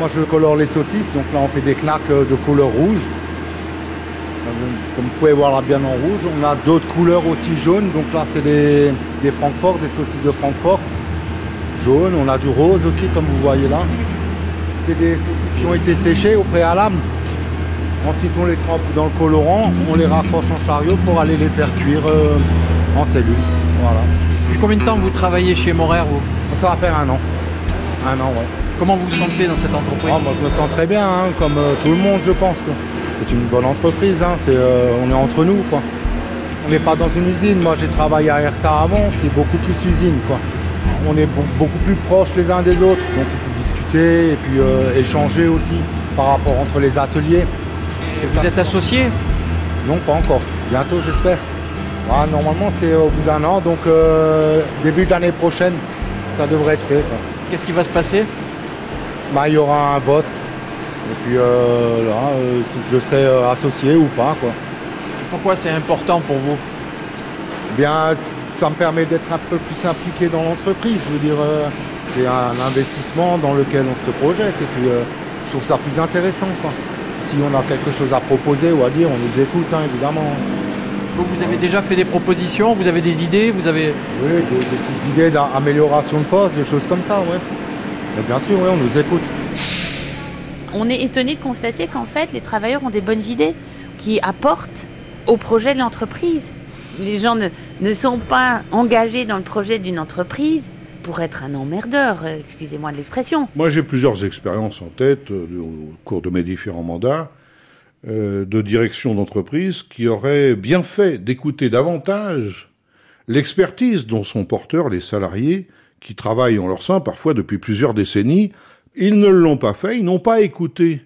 Moi je colore les saucisses, donc là on fait des knacks euh, de couleur rouge. Comme vous pouvez voir là bien en rouge. On a d'autres couleurs aussi jaunes, donc là c'est des, des Francfort, des saucisses de Francfort. Jaune, on a du rose aussi comme vous voyez là. C'est des saucisses qui ont été séchées au préalable. Ensuite on les trempe dans le colorant, on les raccroche en chariot pour aller les faire cuire euh, en cellule. Voilà. Depuis combien de temps vous travaillez chez Morer vous Ça va faire un an. Un an, ouais. Comment vous vous sentez dans cette entreprise Ah, moi je me sens très bien, hein, comme euh, tout le monde je pense. quoi. C'est une bonne entreprise, hein, c'est, euh, on est entre nous. Quoi. On n'est pas dans une usine, moi j'ai travaillé à Erta avant, qui est beaucoup plus usine. Quoi. On est be- beaucoup plus proches les uns des autres, donc on peut discuter et puis euh, échanger aussi par rapport entre les ateliers. Vous ça. êtes associé Non, pas encore. Bientôt, j'espère. Ouais, normalement, c'est au bout d'un an, donc début de l'année prochaine, ça devrait être fait. Qu'est-ce qui va se passer Bah, il y aura un vote. Et puis euh, là, euh, je serai euh, associé ou pas. Quoi. Pourquoi c'est important pour vous? Eh bien, ça me permet d'être un peu plus impliqué dans l'entreprise. Je veux dire, euh, c'est un investissement dans lequel on se projette. Et puis, euh, je trouve ça plus intéressant. Quoi. Si on a quelque chose à proposer ou à dire, on nous écoute, hein, évidemment. Vous, vous avez déjà fait des propositions, vous avez des idées, vous avez... Oui, des, des petites idées d'amélioration de poste, des choses comme ça, ouais. Mais bien sûr, oui, on nous écoute. On est étonné de constater qu'en fait, les travailleurs ont des bonnes idées qui apportent au projet de l'entreprise. Les gens ne, ne sont pas engagés dans le projet d'une entreprise pour être un emmerdeur, euh, excusez-moi de l'expression. Moi, j'ai plusieurs expériences en tête euh, au cours de mes différents mandats euh, de direction d'entreprise qui auraient bien fait d'écouter davantage l'expertise dont sont porteurs les salariés qui travaillent en leur sein parfois depuis plusieurs décennies. Ils ne l'ont pas fait, ils n'ont pas écouté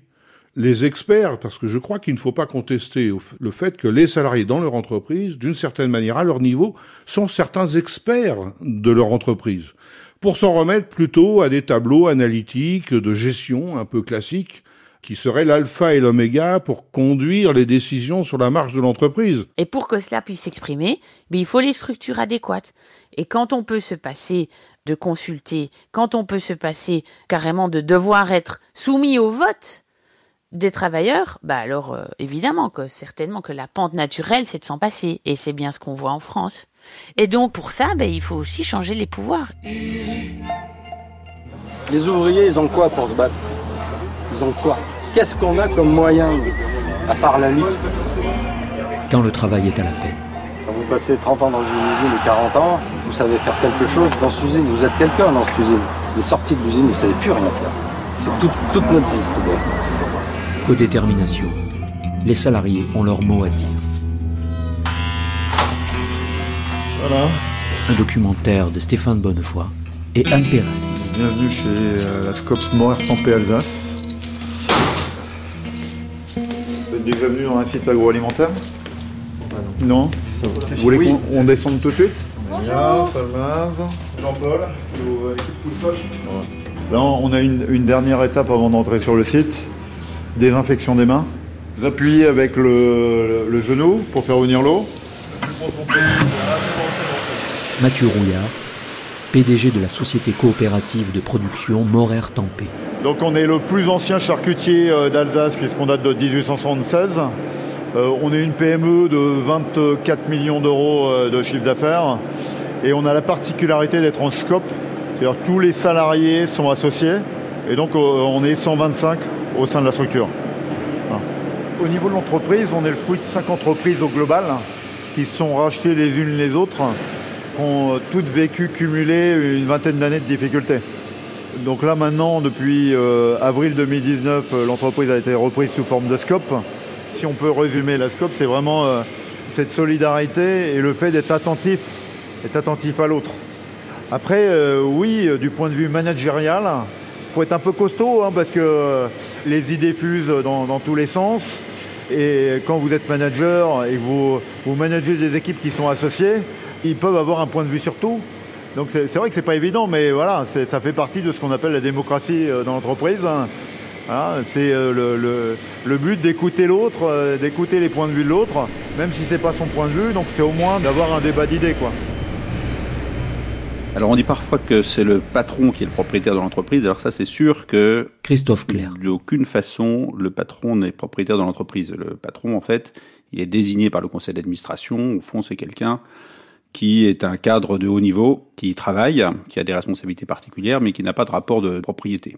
les experts, parce que je crois qu'il ne faut pas contester le fait que les salariés dans leur entreprise, d'une certaine manière, à leur niveau, sont certains experts de leur entreprise pour s'en remettre plutôt à des tableaux analytiques de gestion un peu classiques qui seraient l'alpha et l'oméga pour conduire les décisions sur la marche de l'entreprise. Et pour que cela puisse s'exprimer, ben, il faut les structures adéquates. Et quand on peut se passer de consulter, quand on peut se passer carrément de devoir être soumis au vote des travailleurs, bah alors euh, évidemment que certainement que la pente naturelle c'est de s'en passer et c'est bien ce qu'on voit en France. Et donc pour ça, ben, il faut aussi changer les pouvoirs. Les ouvriers, ils ont quoi pour se battre? Ils ont quoi? Qu'est-ce qu'on a comme moyen, à part la lutte? Quand le travail est à la peine. Quand vous passez 30 ans dans une usine ou 40 ans, savez faire quelque chose dans cette usine, vous êtes quelqu'un dans cette usine. Les sorties de l'usine, vous ne savez plus rien faire. C'est toute, toute notre vie, cette. Codétermination. Les salariés ont leur mot à dire. Voilà, Un documentaire de Stéphane Bonnefoy et Anne Pérez. bienvenue chez euh, la Scope Morer Tempé Alsace. Vous êtes déjà venu dans un site agroalimentaire? Non Vous voulez Oui. qu'on on descende tout de suite? Bonjour Jean-Paul, euh. Là, on a une, une dernière étape avant d'entrer sur le site. Désinfection des mains. Vous appuyez avec le, le- le genou pour faire venir l'eau. Mathieu Rouillard, PDG de la société coopérative de production Morer Tempé. Donc on est le plus ancien charcutier euh, d'Alsace puisqu'on date de 1876. Euh, on est une PME de 24 millions d'euros euh, de chiffre d'affaires et on a la particularité d'être en scope, c'est-à-dire tous les salariés sont associés et donc euh, on est 125 au sein de la structure. Au niveau de l'entreprise, on est le fruit de cinq entreprises au global qui se sont rachetées les unes les autres, qui ont toutes vécu cumulé une vingtaine d'années de difficultés. Donc là maintenant, depuis avril 2019, euh, l'entreprise a été reprise sous forme de scope. Si on peut résumer la scope, c'est vraiment euh, cette solidarité et le fait d'être attentif, être attentif à l'autre. Après, euh, oui, euh, du point de vue managérial, faut être un peu costaud hein, parce que les idées fusent dans, tous les sens. Et quand vous êtes manager et que vous, managez des équipes qui sont associées, ils peuvent avoir un point de vue sur tout. Donc c'est vrai que c'est pas évident, mais voilà, ça fait partie de ce qu'on appelle la démocratie dans l'entreprise. Hein. c'est euh, le, but d'écouter l'autre, euh, d'écouter les points de vue de l'autre, même si c'est pas son point de vue. Donc c'est au moins d'avoir un débat d'idées, quoi. Alors on dit parfois que c'est le patron qui est le propriétaire de l'entreprise. Alors ça c'est sûr que Christophe Claire. D'aucune façon le patron n'est propriétaire de l'entreprise. Le patron en fait, il est désigné par le conseil d'administration. Au fond c'est quelqu'un qui est un cadre de haut niveau, qui travaille, qui a des responsabilités particulières, mais qui n'a pas de rapport de propriété.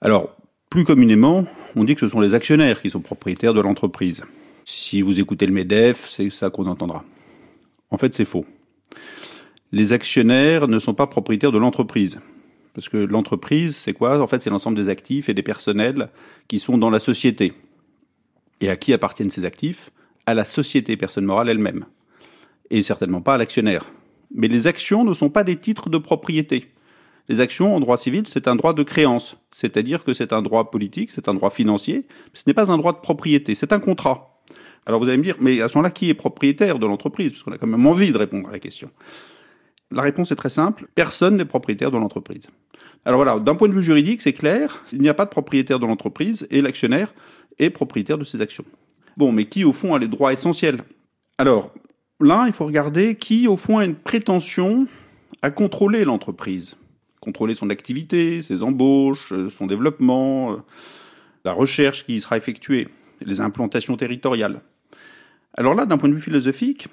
Alors, plus communément, on dit que ce sont les actionnaires qui sont propriétaires de l'entreprise. Si vous écoutez le MEDEF, c'est ça qu'on entendra. En fait, c'est faux les actionnaires ne sont pas propriétaires de l'entreprise. Parce que l'entreprise, c'est quoi? En fait, c'est l'ensemble des actifs et des personnels qui sont dans la société. Et à qui appartiennent ces actifs? À la société personne morale elle-même. Et certainement pas à l'actionnaire. Mais les actions ne sont pas des titres de propriété. Les actions en droit civil, c'est un droit de créance. C'est-à-dire que c'est un droit politique, c'est un droit financier. Ce n'est pas un droit de propriété, c'est un contrat. Alors vous allez me dire, mais à ce moment-là, qui est propriétaire de l'entreprise? Parce qu'on a quand même envie de répondre à la question. La réponse est très simple, personne n'est propriétaire de l'entreprise. Alors voilà, d'un point de vue juridique, c'est clair, il n'y a pas de propriétaire de l'entreprise et l'actionnaire est propriétaire de ses actions. Bon, mais qui au fond a les droits essentiels? Alors, là, il faut regarder qui au fond a une prétention à contrôler l'entreprise. Contrôler son activité, ses embauches, son développement, la recherche qui y sera effectuée, les implantations territoriales. Alors là, d'un point de vue philosophique,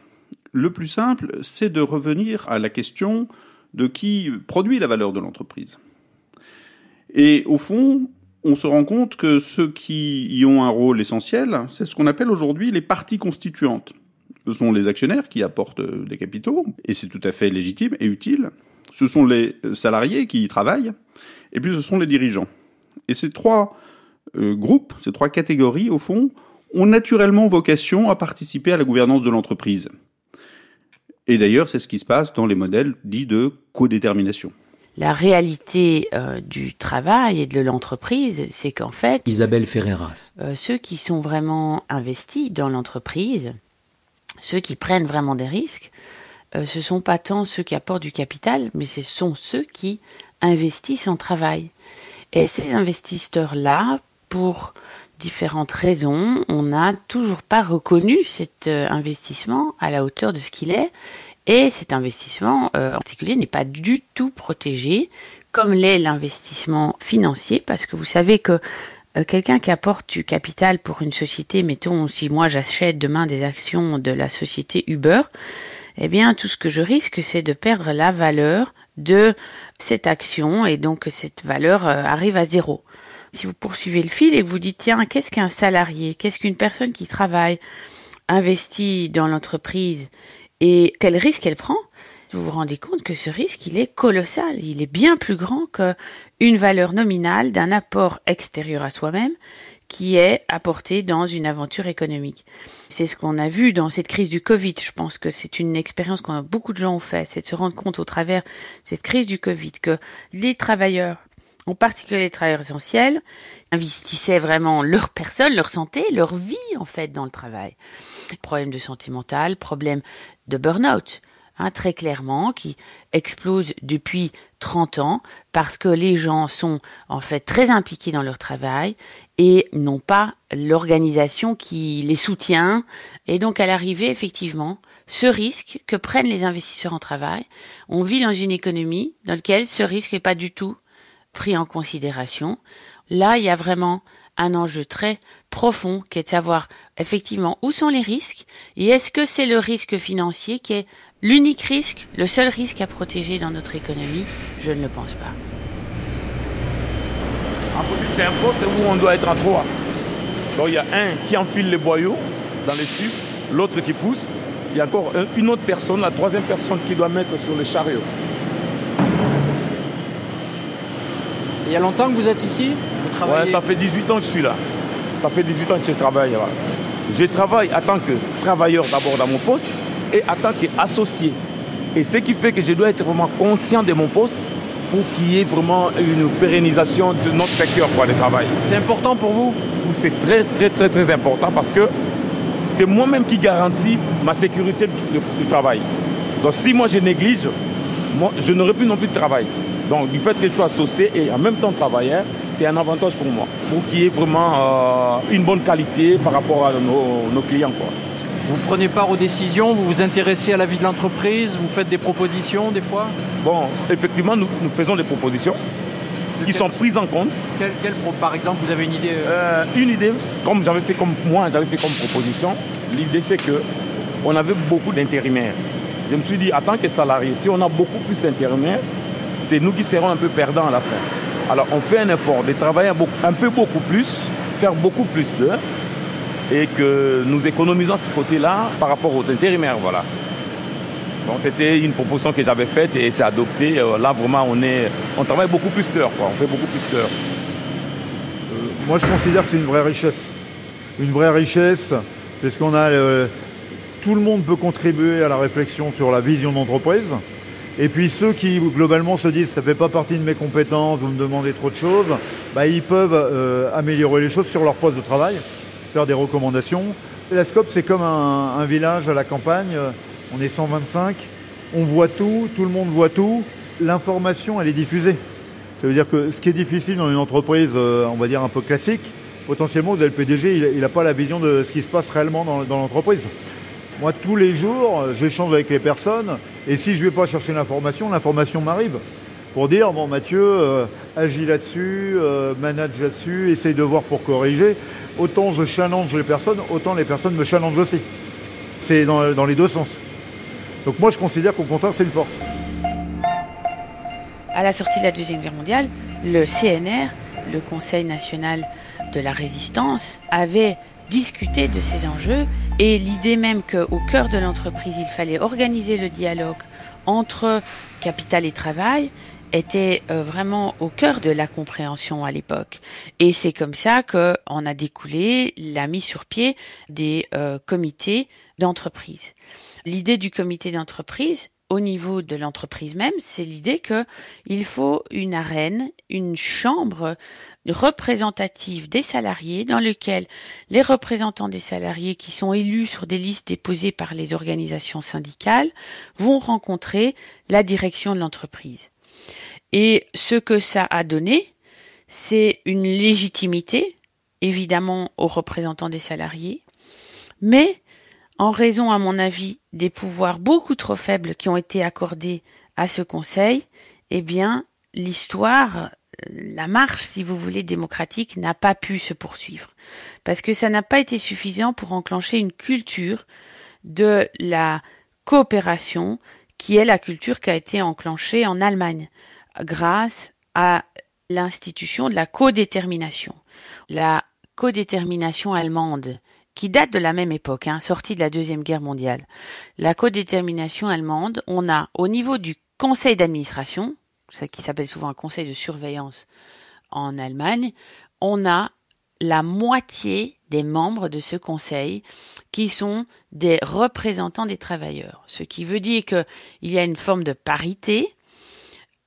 le plus simple, c'est de revenir à la question de qui produit la valeur de l'entreprise. Et au fond, on se rend compte que ceux qui y ont un rôle essentiel, c'est ce qu'on appelle aujourd'hui les parties constituantes. Ce sont les actionnaires qui apportent des capitaux, et c'est tout à fait légitime et utile. Ce sont les salariés qui y travaillent, et puis ce sont les dirigeants. Et ces trois euh, groupes, ces trois catégories, au fond, ont naturellement vocation à participer à la gouvernance de l'entreprise. Et d'ailleurs, c'est ce qui se passe dans les modèles dits de codétermination. La réalité euh, du travail et de l'entreprise, c'est qu'en fait... Isabelle Ferreras. Euh, ceux qui sont vraiment investis dans l'entreprise, ceux qui prennent vraiment des risques, euh, ce sont pas tant ceux qui apportent du capital, mais ce sont ceux qui investissent en travail. Et ces investisseurs-là, pour différentes raisons, on n'a toujours pas reconnu cet euh, investissement à la hauteur de ce qu'il est. Et cet investissement euh, en particulier n'est pas du tout protégé, comme l'est l'investissement financier, parce que vous savez que quelqu'un qui apporte du capital pour une société, mettons si moi j'achète demain des actions de la société Uber, eh bien tout ce que je risque c'est de perdre la valeur de cette action et donc cette valeur arrive à zéro. Si vous poursuivez le fil et que vous dites, tiens, qu'est-ce qu'un salarié? Qu'est-ce qu'une personne qui travaille, investit dans l'entreprise et quel risque elle prend? Vous vous rendez compte que ce risque, il est colossal. Il est bien plus grand qu'une valeur nominale d'un apport extérieur à soi-même qui est apporté dans une aventure économique. C'est ce qu'on a vu dans cette crise du Covid. Je pense que c'est une expérience qu'on beaucoup de gens ont fait, c'est de se rendre compte au travers de cette crise du Covid que les travailleurs en particulier les travailleurs essentiels, investissaient vraiment leur personne, leur santé, leur vie en fait dans le travail. Problème de santé mentale, problème de burn-out, hein, très clairement, qui explose depuis 30 ans parce que les gens sont en fait très impliqués dans leur travail et n'ont pas l'organisation qui les soutient. Et donc à l'arrivée, effectivement, ce risque que prennent les investisseurs en travail, on vit dans une économie dans laquelle ce risque n'est pas du tout pris en considération. Là, il y a vraiment un enjeu très profond qui est de savoir effectivement où sont les risques et est-ce que c'est le risque financier qui est l'unique risque, le seul risque à protéger dans notre économie Je ne le pense pas. En principe, c'est un poste où on doit être en trois. Donc il y a un qui enfile les boyaux dans les tubes, l'autre qui pousse, il y a encore une autre personne, la troisième personne qui doit mettre sur le chariot. Il y a longtemps que vous êtes ici Ouais, ça fait 18 ans que je suis là. Ça fait 18 ans que je travaille là. Je travaille en tant que travailleur d'abord dans mon poste et en tant qu'associé. Et ce qui fait que je dois être vraiment conscient de mon poste pour qu'il y ait vraiment une pérennisation de notre secteur quoi, de travail. C'est important pour vous? C'est très très très très important parce que c'est moi-même qui garantis ma sécurité du, travail. Donc si moi je néglige, moi, je n'aurai plus non plus de travail. Donc du fait que je sois associé et en même temps travailleur, c'est un avantage pour moi, pour qu'il y ait vraiment euh, une bonne qualité par rapport à nos, clients. Quoi. Vous prenez part aux décisions, vous vous intéressez à la vie de l'entreprise, vous faites des propositions des fois Bon, effectivement, nous, faisons des propositions qui sont prises en compte. Quelle, par exemple, vous avez une idée euh? Euh, Une idée, comme j'avais fait comme moi, j'avais fait comme proposition. L'idée c'est que on avait beaucoup d'intérimaires. Je me suis dit, en tant que salarié, si on a beaucoup plus d'intérimaires, c'est nous qui serons un peu perdants à la fin. Alors on fait un effort de travailler un peu beaucoup plus, faire beaucoup plus d'heures et que nous économisons ce côté-là par rapport aux intérimaires. Voilà. Donc c'était une proposition que j'avais faite et c'est adopté. Euh, là vraiment on est, on travaille beaucoup plus d'heures, on fait beaucoup plus d'heures. Euh, moi je considère que c'est une vraie richesse, une vraie richesse parce qu'on a tout le monde peut contribuer à la réflexion sur la vision d'entreprise. Et puis ceux qui globalement se disent ça ne fait pas partie de mes compétences, vous me demandez trop de choses, bah, ils peuvent euh, améliorer les choses sur leur poste de travail, des recommandations. la SCOP c'est comme un, village à la campagne, on est 125, on voit tout, tout le monde voit tout, l'information elle est diffusée. Ça veut dire que ce qui est difficile dans une entreprise, euh, on va dire un peu classique, potentiellement le PDG il n'a pas la vision de ce qui se passe réellement dans l'entreprise. Moi, tous les jours, j'échange avec les personnes, et si je ne vais pas chercher l'information, l'information m'arrive pour dire, bon Mathieu, euh, agis là-dessus, euh, manage là-dessus, essaye de voir pour corriger. Autant je challenge les personnes, autant les personnes me challengent aussi. C'est dans, dans les deux sens. Donc moi, je considère qu'au contraire, c'est une force. À la sortie de la Deuxième Guerre mondiale, le CNR, le Conseil national de la résistance, avait discuter de ces enjeux et l'idée même qu'au cœur de l'entreprise, il fallait organiser le dialogue entre capital et travail était euh, vraiment au cœur de la compréhension à l'époque. Et c'est comme ça qu'on a découlé la mise sur pied des euh, comités d'entreprise. L'idée du comité d'entreprise, au niveau de l'entreprise même, c'est l'idée qu'il faut une arène, une chambre représentative des salariés dans lequel les représentants des salariés qui sont élus sur des listes déposées par les organisations syndicales vont rencontrer la direction de l'entreprise. Et ce que ça a donné, c'est une légitimité, évidemment, aux représentants des salariés, mais en raison, à mon avis, des pouvoirs beaucoup trop faibles qui ont été accordés à ce Conseil, eh bien, l'histoire, la marche, si vous voulez, démocratique n'a pas pu se poursuivre. Parce que ça n'a pas été suffisant pour enclencher une culture de la coopération qui est la culture qui a été enclenchée en Allemagne grâce à l'institution de la codétermination. La codétermination allemande qui date de la même époque, hein, sortie de la Deuxième Guerre mondiale. La codétermination allemande, on a au niveau du conseil d'administration, ce qui s'appelle souvent un conseil de surveillance en Allemagne, on a la moitié des membres de ce conseil qui sont des représentants des travailleurs. Ce qui veut dire qu'il y a une forme de parité.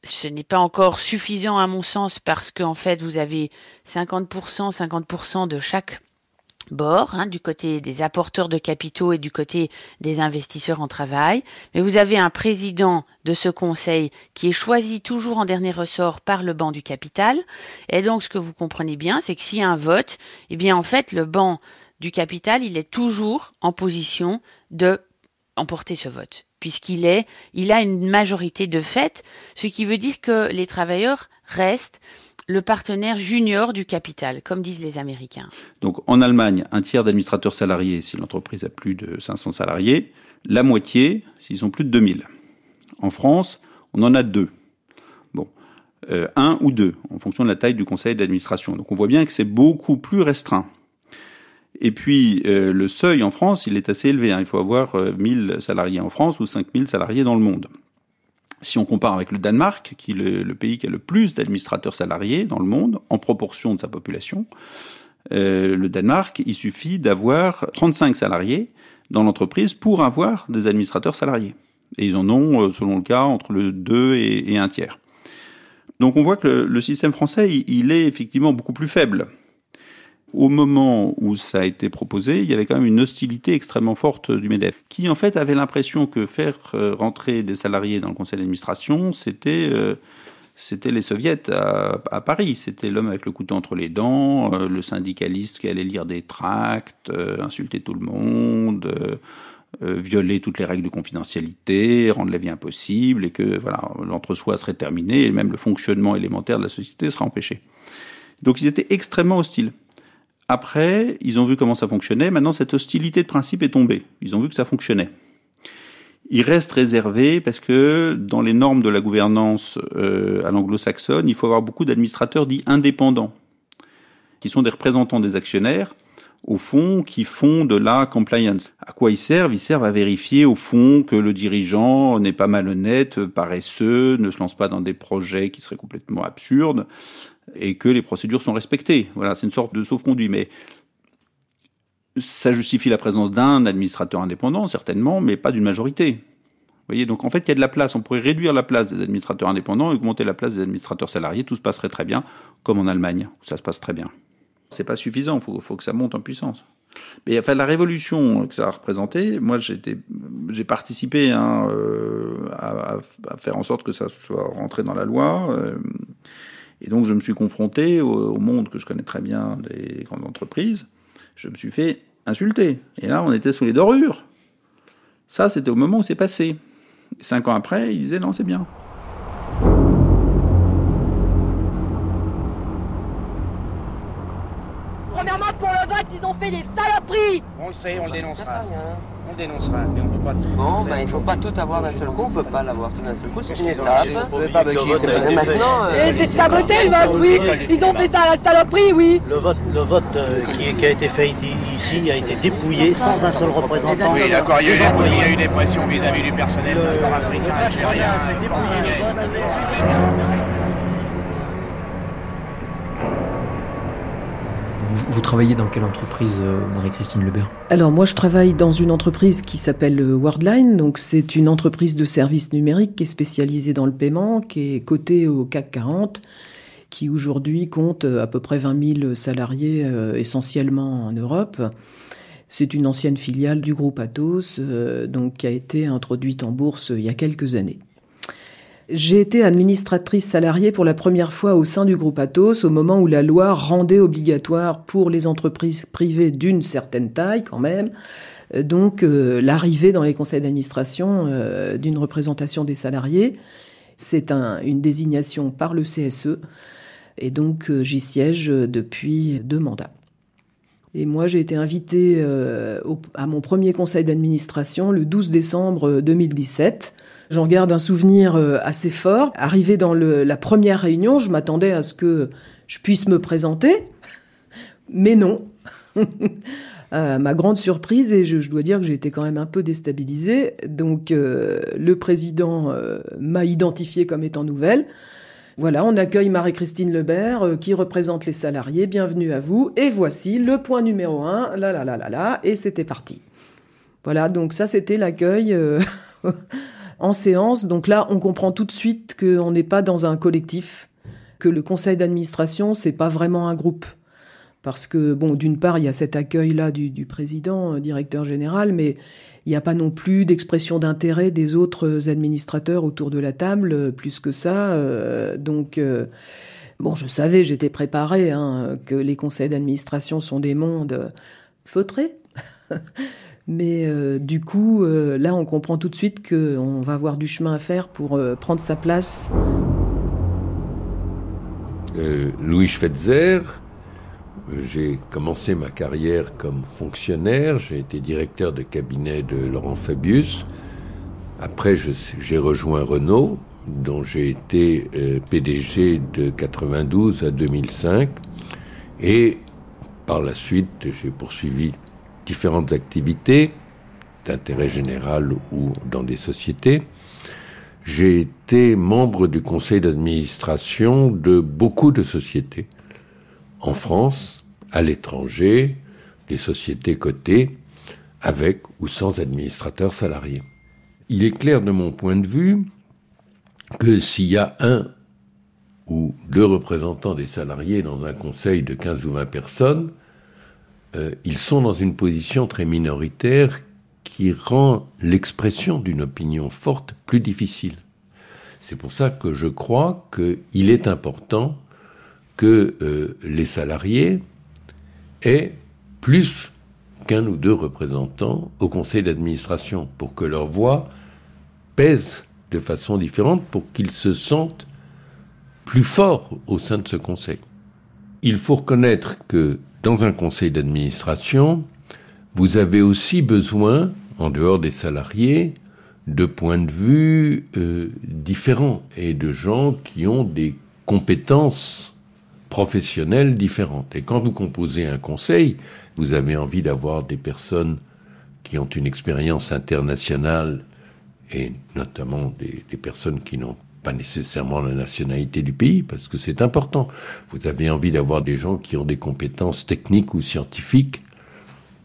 Ce n'est pas encore suffisant à mon sens parce qu'en fait vous avez 50%, 50% de chaque bord, hein, du côté des apporteurs de capitaux et du côté des investisseurs en travail. Mais vous avez un président de ce conseil qui est choisi toujours en dernier ressort par le banc du capital. Et donc, ce que vous comprenez bien, c'est que s'il y a un vote, eh bien, en fait, le banc du capital, il est toujours en position de emporter ce vote puisqu'il est, il a une majorité de fait, ce qui veut dire que les travailleurs restent le partenaire junior du capital, comme disent les Américains. Donc en Allemagne, un tiers d'administrateurs salariés si l'entreprise a plus de 500 salariés, la moitié s'ils ont plus de 2000. En France, on en a deux. Bon, euh, un ou deux, en fonction de la taille du conseil d'administration. Donc on voit bien que c'est beaucoup plus restreint. Et puis euh, le seuil en France, il est assez élevé. Hein. Il faut avoir 1000 euh, salariés en France ou 5000 salariés dans le monde. Si on compare avec le Danemark, qui est le, pays qui a le plus d'administrateurs salariés dans le monde, en proportion de sa population, euh, le Danemark, il suffit d'avoir 35 salariés dans l'entreprise pour avoir des administrateurs salariés. Et ils en ont, euh, selon le cas, entre le 2 et, et un tiers. Donc on voit que le, système français, il, est effectivement beaucoup plus faible. Au moment où ça a été proposé, il y avait quand même une hostilité extrêmement forte du MEDEF, qui en fait avait l'impression que faire euh, rentrer des salariés dans le conseil d'administration, c'était euh, c'était les soviets à, Paris. C'était l'homme avec le couteau entre les dents, euh, le syndicaliste qui allait lire des tracts, insulter tout le monde, violer toutes les règles de confidentialité, rendre la vie impossible, et que voilà l'entre-soi serait terminé, et même le fonctionnement élémentaire de la société serait empêché. Donc ils étaient extrêmement hostiles. Après, ils ont vu comment ça fonctionnait. Maintenant, cette hostilité de principe est tombée. Ils ont vu que ça fonctionnait. Ils restent réservés parce que dans les normes de la gouvernance euh, à l'anglo-saxonne, il faut avoir beaucoup d'administrateurs dits indépendants, qui sont des représentants des actionnaires, au fond, qui font de la compliance. À quoi ils servent? Ils servent à vérifier, au fond, que le dirigeant n'est pas malhonnête, paresseux, ne se lance pas dans des projets qui seraient complètement absurdes, et que les procédures sont respectées. Voilà, c'est une sorte de sauf-conduit. Mais ça justifie la présence d'un administrateur indépendant, certainement, mais pas d'une majorité. Vous voyez, donc en fait, il y a de la place. On pourrait réduire la place des administrateurs indépendants et augmenter la place des administrateurs salariés. Tout se passerait très bien, comme en Allemagne, où ça se passe très bien. C'est pas suffisant. Il faut, que ça monte en puissance. Mais enfin, la révolution que ça a représenté, moi, j'ai participé hein, euh, à, faire en sorte que ça soit rentré dans la loi. Euh, et donc je me suis confronté au, monde que je connais très bien des grandes entreprises. Je me suis fait insulter. Et là, on était sous les dorures. Ça, c'était au moment où c'est passé. cinq ans après, ils disaient non, c'est bien. Premièrement, pour le vote, ils ont fait des saloperies On le sait, on le dénoncera on dénoncera, mais on peut pas tout. Non, ben, il faut pas tout avoir d'un seul coup, on peut pas l'avoir tout d'un seul coup, c'est une étape. Maintenant, saboté le vote, oui. Ils ont fait ça à la saloperie, oui. Le vote, le vote euh, qui, a été fait ici a été dépouillé sans un seul représentant. Oui, d'accord, il y a eu des pressions vis-à-vis du personnel nord-africain, algérien. Vous, travaillez dans quelle entreprise, euh, Marie-Christine Lebert? Alors moi, je travaille dans une entreprise qui s'appelle euh, Worldline. Donc c'est une entreprise de services numériques qui est spécialisée dans le paiement, qui est cotée au CAC 40, qui aujourd'hui compte euh, à peu près 20 000 salariés, essentiellement en Europe. C'est une ancienne filiale du groupe Atos, donc qui a été introduite en bourse il y a quelques années. J'ai été administratrice salariée pour la première fois au sein du groupe Atos au moment où la loi rendait obligatoire pour les entreprises privées d'une certaine taille quand même, euh, donc euh, l'arrivée dans les conseils d'administration euh, d'une représentation des salariés. C'est une désignation par le CSE et donc j'y siège depuis deux mandats. Et moi, j'ai été invitée à mon premier conseil d'administration le 12 décembre 2017 J'en garde un souvenir euh, assez fort. Arrivé dans la première réunion, je m'attendais à ce que je puisse me présenter, mais non. ma grande surprise, et je, dois dire que j'ai été quand même un peu déstabilisée, donc euh, le président euh, m'a identifié comme étant nouvelle. Voilà, on accueille Marie-Christine Lebert qui représente les salariés. Bienvenue à vous. Et voici le point numéro un. Là, là, là, là, là. Et c'était parti. Voilà, donc ça, c'était l'accueil en séance. Donc là, on comprend tout de suite qu'on n'est pas dans un collectif, que le conseil d'administration, c'est pas vraiment un groupe. Parce que, bon, d'une part, il y a cet accueil-là du, président, euh, directeur général, mais il n'y a pas non plus d'expression d'intérêt des autres administrateurs autour de la table, euh, plus que ça. Euh, donc, bon, je savais, j'étais préparé, hein, que les conseils d'administration sont des mondes feutrés. Mais euh, du coup, euh, là, on comprend tout de suite qu'on va avoir du chemin à faire pour euh, prendre sa place. Louis Schweitzer, j'ai commencé ma carrière comme fonctionnaire, j'ai été directeur de cabinet de Laurent Fabius. Après, j'ai rejoint Renault, dont j'ai été PDG de 92 à 2005. Et par la suite, j'ai poursuivi différentes activités d'intérêt général ou dans des sociétés. J'ai été membre du conseil d'administration de beaucoup de sociétés, en France, à l'étranger, des sociétés cotées, avec ou sans administrateurs salariés. Il est clair de mon point de vue que s'il y a un ou deux représentants des salariés dans un conseil de 15 ou 20 personnes, euh, ils sont dans une position très minoritaire qui rend l'expression d'une opinion forte plus difficile. C'est pour ça que je crois qu'il est important que euh, les salariés aient plus qu'un ou deux représentants au conseil d'administration pour que leur voix pèse de façon différente, pour qu'ils se sentent plus forts au sein de ce conseil. Il faut reconnaître que dans un conseil d'administration, vous avez aussi besoin, en dehors des salariés, de points de vue euh, différents et de gens qui ont des compétences professionnelles différentes. Et quand vous composez un conseil, vous avez envie d'avoir des personnes qui ont une expérience internationale et notamment des, des personnes qui n'ont pas nécessairement la nationalité du pays, parce que c'est important. Vous avez envie d'avoir des gens qui ont des compétences techniques ou scientifiques,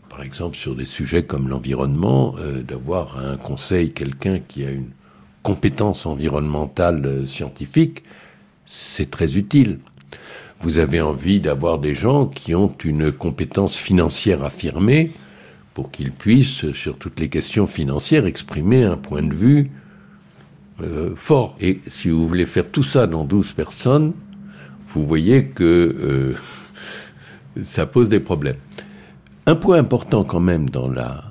par exemple sur des sujets comme l'environnement, euh, d'avoir un conseil quelqu'un qui a une compétence environnementale euh, scientifique, c'est très utile. Vous avez envie d'avoir des gens qui ont une compétence financière affirmée pour qu'ils puissent, sur toutes les questions financières, exprimer un point de vue euh, fort. Et si vous voulez faire tout ça dans 12 personnes, vous voyez que euh, ça pose des problèmes. Un point important quand même dans la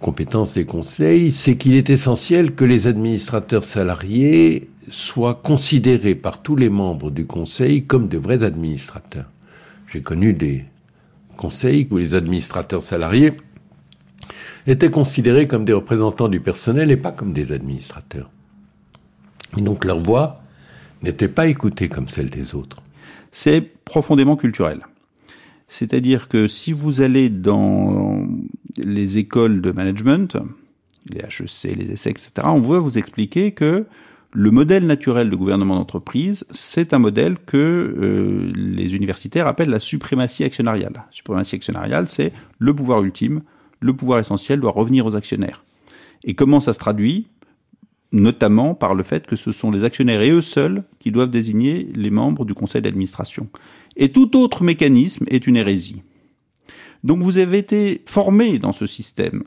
compétence des conseils, c'est qu'il est essentiel que les administrateurs salariés soient considérés par tous les membres du conseil comme de vrais administrateurs. J'ai connu des conseils où les administrateurs salariés étaient considérés comme des représentants du personnel et pas comme des administrateurs. Et donc leur voix n'était pas écoutée comme celle des autres. C'est profondément culturel. C'est-à-dire que si vous allez dans les écoles de management, les HEC, les ESSEC, etc., on va vous expliquer que le modèle naturel de gouvernement d'entreprise, c'est un modèle que euh, les universitaires appellent la suprématie actionnariale. La suprématie actionnariale, c'est le pouvoir ultime, le pouvoir essentiel doit revenir aux actionnaires. Et comment ça se traduit? Notamment par le fait que ce sont les actionnaires et eux seuls qui doivent désigner les membres du conseil d'administration. Et tout autre mécanisme est une hérésie. Donc vous avez été formé dans ce système.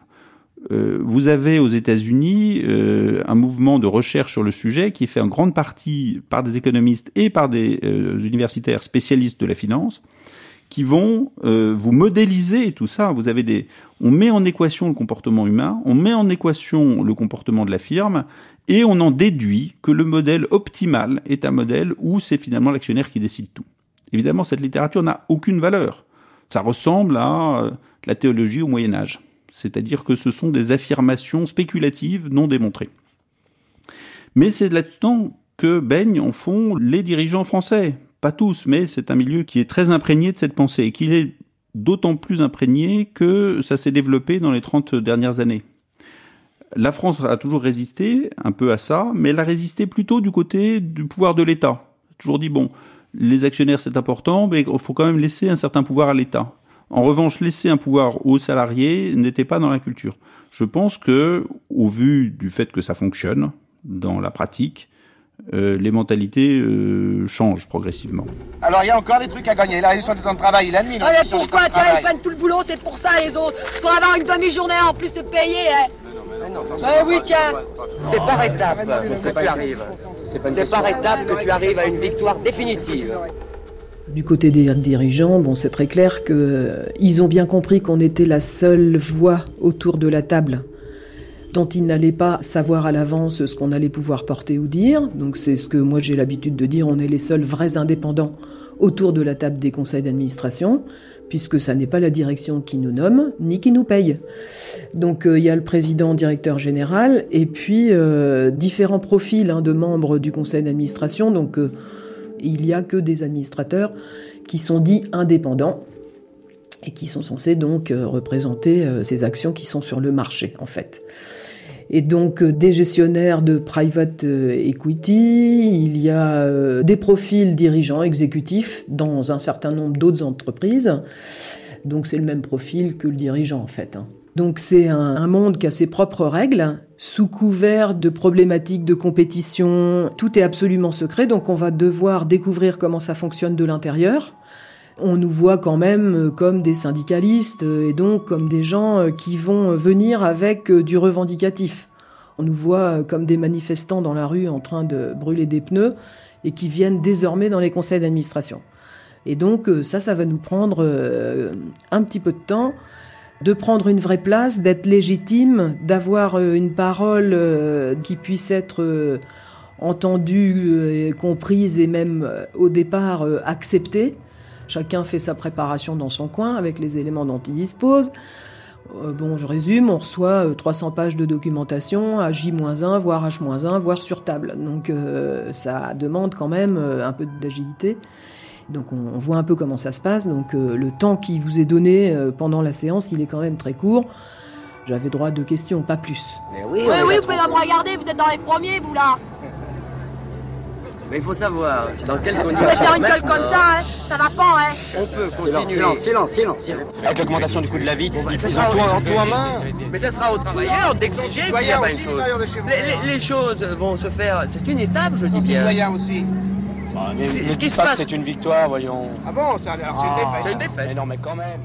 Euh, vous avez aux États-Unis euh, un mouvement de recherche sur le sujet qui est fait en grande partie par des économistes et par des euh, universitaires spécialistes de la finance qui vont vous modéliser tout ça. Vous avez des, on met en équation le comportement humain, on met en équation le comportement de la firme, et on en déduit que le modèle optimal est un modèle où c'est finalement l'actionnaire qui décide tout. Évidemment, cette littérature n'a aucune valeur. Ça ressemble à euh, la théologie au Moyen Âge. C'est-à-dire que ce sont des affirmations spéculatives non démontrées. Mais c'est là-dedans que baignent en fond les dirigeants français. Pas tous, mais c'est un milieu qui est très imprégné de cette pensée et qui est d'autant plus imprégné que ça s'est développé dans les 30 dernières années. La France a toujours résisté un peu à ça, mais elle a résisté plutôt du côté du pouvoir de l'État. Toujours dit, bon, les actionnaires c'est important, mais il faut quand même laisser un certain pouvoir à l'État. En revanche, laisser un pouvoir aux salariés n'était pas dans la culture. Je pense que, au vu du fait que ça fonctionne dans la pratique, euh, les mentalités euh, changent progressivement. Alors il y a encore des trucs à gagner. Là, ils sont du temps de travail, la nuit. Ah, mais pourquoi Tiens, ils prennent tout le boulot, c'est pour ça les autres. Pour avoir une demi-journée en plus de payer, hein. Eh oui, tiens. C'est par étapes que tu arrives. C'est par étapes que tu arrives à une victoire définitive. Du côté des dirigeants, bon, c'est très clair qu'ils euh, ont bien compris qu'on était la seule voix autour de la table dont ils n'allaient pas savoir à l'avance ce qu'on allait pouvoir porter ou dire. Donc c'est ce que moi j'ai l'habitude de dire, on est les seuls vrais indépendants autour de la table des conseils d'administration, puisque ça n'est pas la direction qui nous nomme, ni qui nous paye. Donc euh, il y a le président, directeur général, et puis euh, différents profils hein, de membres du conseil d'administration. Donc euh, il n'y a que des administrateurs qui sont dits indépendants et qui sont censés donc représenter ces actions qui sont sur le marché en fait et donc euh, des gestionnaires de private euh, equity, il y a euh, des profils dirigeants exécutifs dans un certain nombre d'autres entreprises. Donc c'est le même profil que le dirigeant en fait. Hein. Donc c'est un, un, monde qui a ses propres règles, sous couvert de problématiques de compétition. Tout est absolument secret, donc on va devoir découvrir comment ça fonctionne de l'intérieur. On nous voit quand même comme des syndicalistes et donc comme des gens qui vont venir avec du revendicatif. On nous voit comme des manifestants dans la rue en train de brûler des pneus et qui viennent désormais dans les conseils d'administration. Et donc ça, ça va nous prendre un petit peu de temps de prendre une vraie place, d'être légitime, d'avoir euh, une parole euh, qui puisse être euh, entendue, comprise et même au départ acceptée. Chacun fait sa préparation dans son coin avec les éléments dont il dispose. Bon, je résume, on reçoit 300 pages de documentation à J-1, voire H-1, voire sur table. Donc ça demande quand même un peu d'agilité. Donc on, voit un peu comment ça se passe. Donc euh, le temps qui vous est donné euh, pendant la séance, il est quand même très court. J'avais droit à deux questions, pas plus. Mais oui, oui, oui vous pouvez me regarder, vous êtes dans les premiers, vous là. Mais il faut savoir dans quelles conditions. Vous pouvez faire une gueule comme ça, ça va pas, hein On peut continuer. Silence, silence, silence, silence. Avec l'augmentation du coût de la vie, il faut en toi, en toi main. Mais ça sera aux travailleurs d'exiger qu'il y a pas une chose. Les, les, choses vont se faire. C'est une étape, je dis bien. aussi. Bah, ce qui se passe, c'est une victoire, voyons. Ah bon, c'est une défaite. C'est une défaite. Mais non, mais quand même.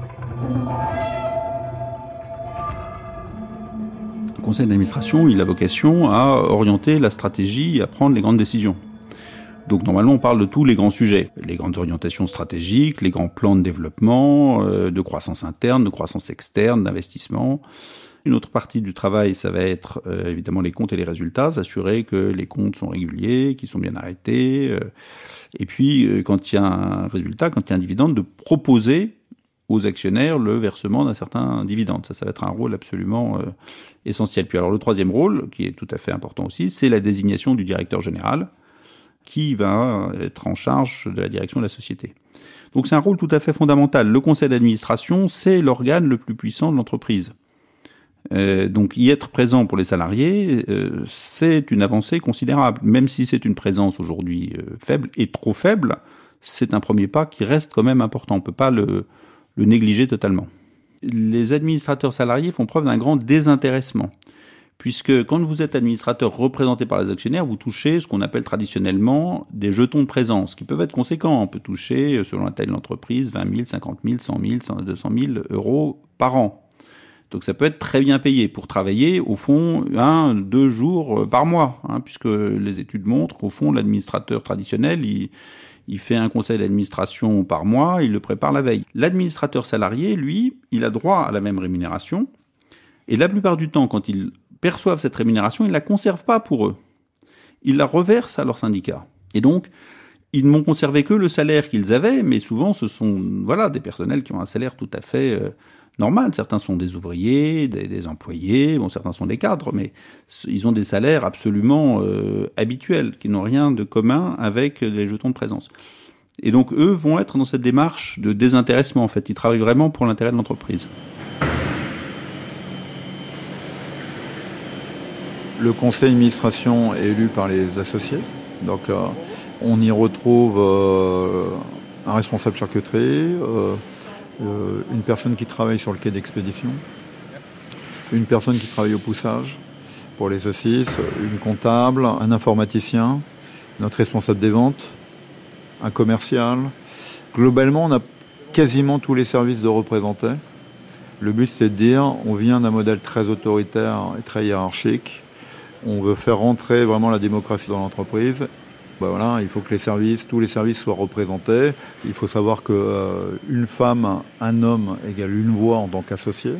Le conseil d'administration, il a vocation à orienter la stratégie et à prendre les grandes décisions. Donc normalement, on parle de tous les grands sujets, les grandes orientations stratégiques, les grands plans de développement, euh, de croissance interne, de croissance externe, d'investissement. Une autre partie du travail, ça va être euh, évidemment les comptes et les résultats, s'assurer que les comptes sont réguliers, qu'ils sont bien arrêtés. Euh, et puis, euh, quand il y a un résultat, quand il y a un dividende, de proposer aux actionnaires le versement d'un certain dividende. Ça, ça va être un rôle absolument essentiel. Puis alors le troisième rôle, qui est tout à fait important aussi, c'est la désignation du directeur général, qui va être en charge de la direction de la société. Donc c'est un rôle tout à fait fondamental. Le conseil d'administration, c'est l'organe le plus puissant de l'entreprise. Euh, donc y être présent pour les salariés, euh, c'est une avancée considérable. Même si c'est une présence aujourd'hui euh, faible et trop faible, c'est un premier pas qui reste quand même important. On ne peut pas le, le négliger totalement. Les administrateurs salariés font preuve d'un grand désintéressement puisque quand vous êtes administrateur représenté par les actionnaires, vous touchez ce qu'on appelle traditionnellement des jetons de présence, qui peuvent être conséquents. On peut toucher, selon la taille de l'entreprise, 20 000, 50 000, 100 000, 200 000 euros par an. Donc ça peut être très bien payé pour travailler au fond un, deux jours euh, par mois, hein, puisque les études montrent qu'au fond l'administrateur traditionnel, il, il fait un conseil d'administration par mois, il le prépare la veille. L'administrateur salarié, lui, il a droit à la même rémunération, et la plupart du temps, quand ils perçoivent cette rémunération, ils ne la conservent pas pour eux. Ils la reversent à leur syndicat. Et donc, ils n'ont conservé que le salaire qu'ils avaient, mais souvent ce sont voilà des personnels qui ont un salaire tout à fait euh, normal. Certains sont des ouvriers, des, employés, bon, certains sont des cadres, mais ils ont des salaires absolument euh, habituels, qui n'ont rien de commun avec les jetons de présence. Et donc, eux vont être dans cette démarche de désintéressement, en fait. Ils travaillent vraiment pour l'intérêt de l'entreprise. Le conseil d'administration est élu par les associés. Donc, euh, on y retrouve euh, un responsable charcuterie, euh, une personne qui travaille sur le quai d'expédition, une personne qui travaille au poussage pour les saucisses, une comptable, un informaticien, notre responsable des ventes, un commercial. Globalement, on a quasiment tous les services de représentés. Le but, c'est de dire, on vient d'un modèle très autoritaire et très hiérarchique. On veut faire rentrer vraiment la démocratie dans l'entreprise bah voilà, il faut que tous les services soient représentés. Il faut savoir que euh, femme, un homme égale une voix en tant qu'associé,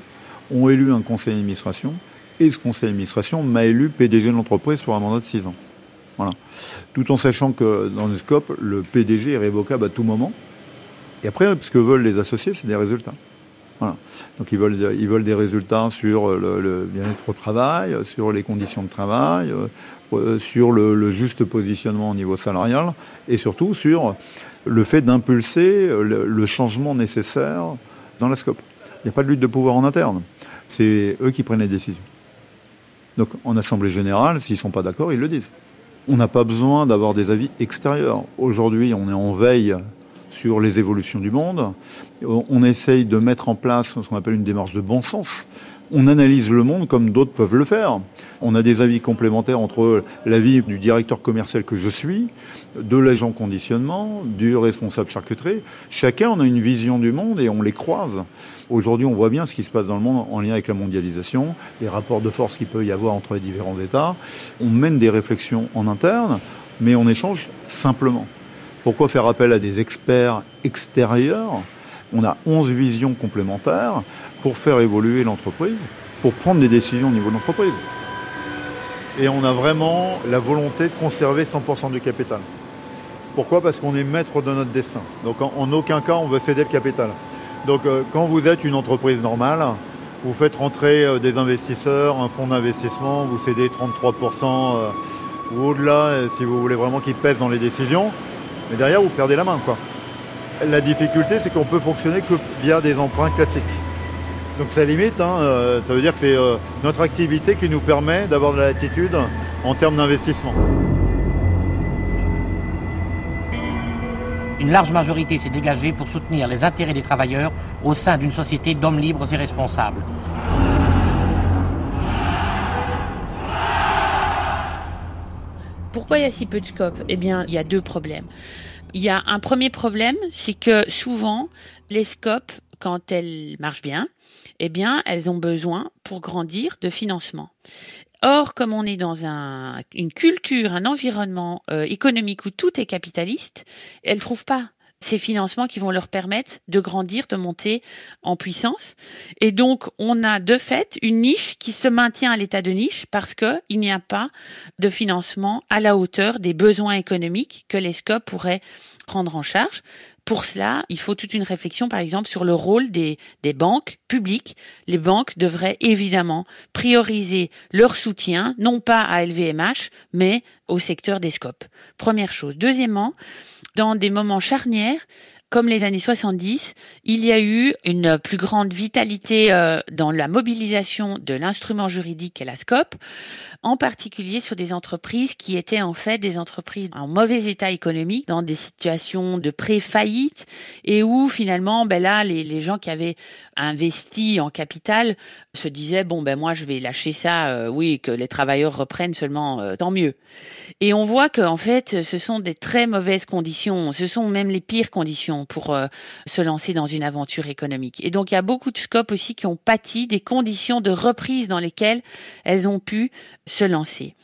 ont élu un conseil d'administration et ce conseil d'administration m'a élu PDG de l'entreprise pour un mandat de 6 ans. Voilà. Tout en sachant que dans le scope, le PDG est révocable à tout moment. Et après, ce que veulent les associés, c'est des résultats. Donc ils veulent, des résultats sur le, le bien-être au travail, sur les conditions de travail, euh, sur le, juste positionnement au niveau salarial et surtout sur le fait d'impulser le, changement nécessaire dans la scope. Il n'y a pas de lutte de pouvoir en interne. C'est eux qui prennent les décisions. Donc en Assemblée générale, s'ils ne sont pas d'accord, ils le disent. On n'a pas besoin d'avoir des avis extérieurs. Aujourd'hui, on est en veille sur les évolutions du monde. On essaye de mettre en place ce qu'on appelle une démarche de bon sens on analyse le monde comme d'autres peuvent le faire. On a des avis complémentaires entre l'avis du directeur commercial que je suis, de l'agent conditionnement, du responsable charcuterie. Chacun, on a une vision du monde et on les croise. Aujourd'hui, on voit bien ce qui se passe dans le monde en lien avec la mondialisation, les rapports de force qu'il peut y avoir entre les différents États. On mène des réflexions en interne, mais on échange simplement. Pourquoi faire appel à des experts extérieurs? On a 11 visions complémentaires pour faire évoluer l'entreprise, pour prendre des décisions au niveau de l'entreprise. Et on a vraiment la volonté de conserver 100% du capital. Pourquoi? Parce qu'on est maître de notre destin. Donc en, aucun cas on veut céder le capital. Donc euh, quand vous êtes une entreprise normale, vous faites rentrer euh, des investisseurs, un fonds d'investissement, vous cédez 33% euh, ou au-delà si vous voulez vraiment qu'ils pèsent dans les décisions. Mais derrière vous perdez la main. Quoi. La difficulté c'est qu'on peut fonctionner que via des emprunts classiques. Donc ça limite, hein, euh, ça veut dire que c'est euh, notre activité qui nous permet d'avoir de la latitude en termes d'investissement. Une large majorité s'est dégagée pour soutenir les intérêts des travailleurs au sein d'une société d'hommes libres et responsables. Pourquoi il y a si peu de scope? Eh bien, il y a deux problèmes. Il y a un premier problème, c'est que souvent, les scopes, quand elles marchent bien, eh bien, elles ont besoin, pour grandir, de financement. Or, comme on est dans un, une culture, un environnement euh, économique où tout est capitaliste, elles trouvent pas ces financements qui vont leur permettre de grandir, de monter en puissance. Et donc, on a de fait une niche qui se maintient à l'état de niche parce que il n'y a pas de financement à la hauteur des besoins économiques que les SCOP pourraient prendre en charge. Pour cela, il faut toute une réflexion, par exemple, sur le rôle des, des banques publiques. Les banques devraient évidemment prioriser leur soutien, non pas à LVMH, mais au secteur des scopes. Première chose. Deuxièmement, dans des moments charnières, comme les années 70, il y a eu une plus grande vitalité euh, dans la mobilisation de l'instrument juridique et la SCOP, en particulier sur des entreprises qui étaient en fait des entreprises en mauvais état économique, dans des situations de pré-faillite, et où finalement, ben là, les, gens qui avaient investi en capital se disaient, bon, ben moi, je vais lâcher ça, euh, oui, que les travailleurs reprennent seulement, euh, tant mieux. Et on voit que en fait, ce sont des très mauvaises conditions, ce sont même les pires conditions pour euh, se lancer dans une aventure économique. Et donc il y a beaucoup de scopes aussi qui ont pâti des conditions de reprise dans lesquelles elles ont pu se lancer.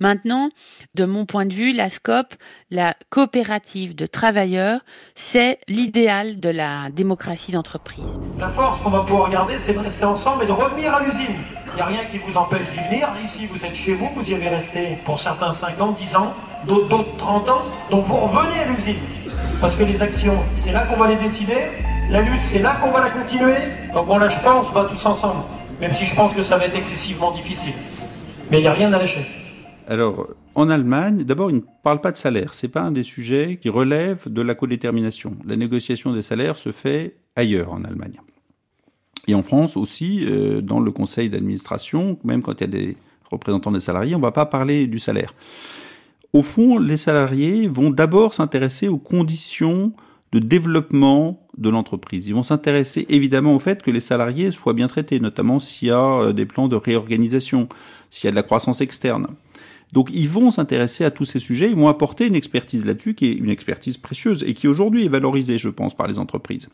Maintenant, de mon point de vue, la SCOP, la coopérative de travailleurs, c'est l'idéal de la démocratie d'entreprise. La force qu'on va pouvoir garder, c'est de rester ensemble et de revenir à l'usine. Il n'y a rien qui vous empêche d'y venir. Ici, vous êtes chez vous, vous y avez resté pour certains 5 ans, 10 ans, d'autres 30 ans. Donc vous revenez à l'usine. Parce que les actions, c'est là qu'on va les décider. La lutte, c'est là qu'on va la continuer. Donc on lâche pas, on se bat tous ensemble. Même si je pense que ça va être excessivement difficile. Mais il n'y a rien à lâcher. Alors, en Allemagne, d'abord, ils ne parlent pas de salaire. C'est pas un des sujets qui relève de la codétermination. La négociation des salaires se fait ailleurs en Allemagne. Et en France aussi, euh, dans le conseil d'administration, même quand il y a des représentants des salariés, on ne va pas parler du salaire. Au fond, les salariés vont d'abord s'intéresser aux conditions de développement de l'entreprise. Ils vont s'intéresser évidemment au fait que les salariés soient bien traités, notamment s'il y a euh, des plans de réorganisation, s'il y a de la croissance externe. Donc ils vont s'intéresser à tous ces sujets, ils vont apporter une expertise là-dessus qui est une expertise précieuse et qui aujourd'hui est valorisée, je pense, par les entreprises.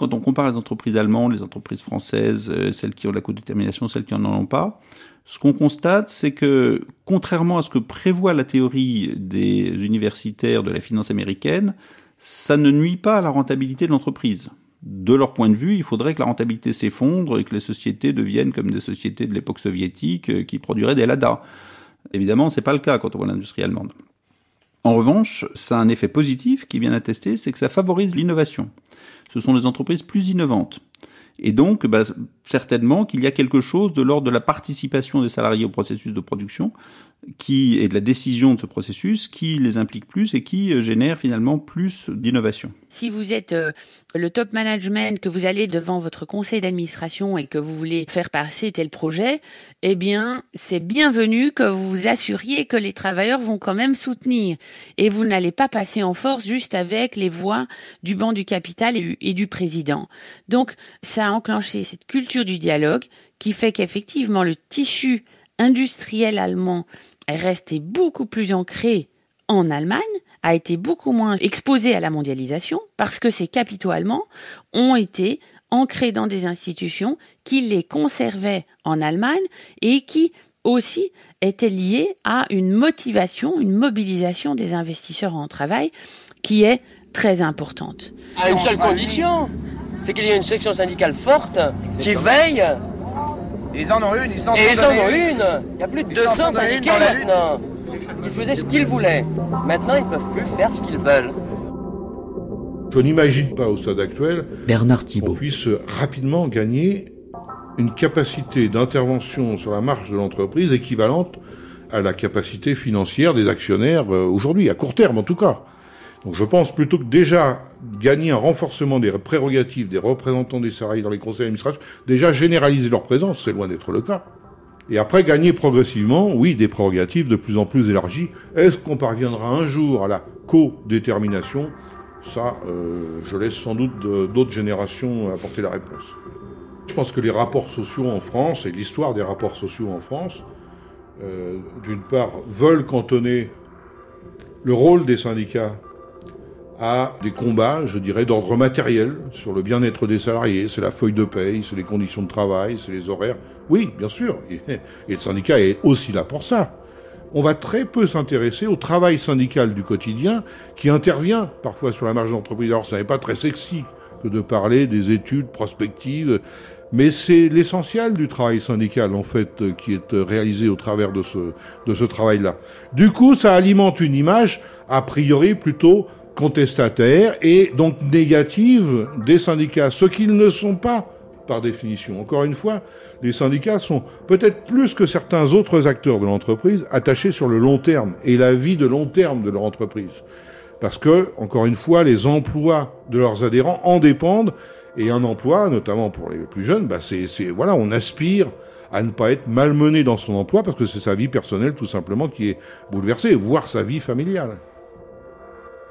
Quand on compare les entreprises allemandes, les entreprises françaises, euh, celles qui ont la codétermination, celles qui n'en ont pas, ce qu'on constate, c'est que contrairement à ce que prévoit la théorie des universitaires de la finance américaine, ça ne nuit pas à la rentabilité de l'entreprise. De leur point de vue, il faudrait que la rentabilité s'effondre et que les sociétés deviennent comme des sociétés de l'époque soviétique euh, qui produiraient des LADA. Évidemment, ce n'est pas le cas quand on voit l'industrie allemande. En revanche, ça a un effet positif qui vient attester, c'est que ça favorise l'innovation. Ce sont des entreprises plus innovantes. Et donc, bah, certainement qu'il y a quelque chose de l'ordre de la participation des salariés au processus de production qui et de la décision de ce processus qui les implique plus et qui euh, génère finalement plus d'innovation. Si vous êtes euh, le top management, que vous allez devant votre conseil d'administration et que vous voulez faire passer tel projet, eh bien, c'est bienvenu que vous vous assuriez que les travailleurs vont quand même soutenir et vous n'allez pas passer en force juste avec les voix du banc du capital et et du président. Donc, ça a enclenché cette culture du dialogue qui fait qu'effectivement, le tissu industriel allemand est resté beaucoup plus ancré en Allemagne, a été beaucoup moins exposé à la mondialisation parce que ces capitaux allemands ont été ancrés dans des institutions qui les conservaient en Allemagne et qui aussi étaient liées à une motivation, une mobilisation des investisseurs en travail qui est très importante. À une seule condition, c'est qu'il y ait une section syndicale forte qui veille. Ils en ont une, ils s'en Et ils en ont une. Il y a plus de Ils s'en 200 sont donnés une syndicats dans la lune. maintenant. Ils faisaient ce qu'ils voulaient. Maintenant, ils ne peuvent plus faire ce qu'ils veulent. Je n'imagine pas au stade actuel Bernard qu'on Thibault. puisse rapidement gagner une capacité d'intervention sur la marge de l'entreprise équivalente à la capacité financière des actionnaires euh, aujourd'hui, à court terme en tout cas. Donc je pense plutôt que déjà gagner un renforcement des prérogatives des représentants des salariés dans les conseils d'administration, déjà généraliser leur présence, c'est loin d'être le cas. Et après gagner progressivement, oui, des prérogatives de plus en plus élargies. Est-ce qu'on parviendra un jour à la co-détermination? Ça, euh, je laisse sans doute d'autres générations apporter la réponse. Je pense que les rapports sociaux en France et l'histoire des rapports sociaux en France, euh, d'une part, veulent cantonner le rôle des syndicats à des combats, je dirais, d'ordre matériel sur le bien-être des salariés. C'est la feuille de paye, c'est les conditions de travail, c'est les horaires. Oui, bien sûr. Et, le syndicat est aussi là pour ça. On va très peu s'intéresser au travail syndical du quotidien qui intervient parfois sur la marge d'entreprise. Alors, ce n'est pas très sexy que de parler des études prospectives, mais c'est l'essentiel du travail syndical, en fait, qui est réalisé au travers de ce, de ce travail-là. Du coup, ça alimente une image, a priori, plutôt contestataire et donc négative des syndicats, ce qu'ils ne sont pas par définition. Encore une fois, les syndicats sont peut-être plus que certains autres acteurs de l'entreprise attachés sur le long terme et la vie de long terme de leur entreprise. Parce que, encore une fois, les emplois de leurs adhérents en dépendent et un emploi, notamment pour les plus jeunes, bah c'est, voilà, on aspire à ne pas être malmené dans son emploi parce que c'est sa vie personnelle tout simplement qui est bouleversée, voire sa vie familiale.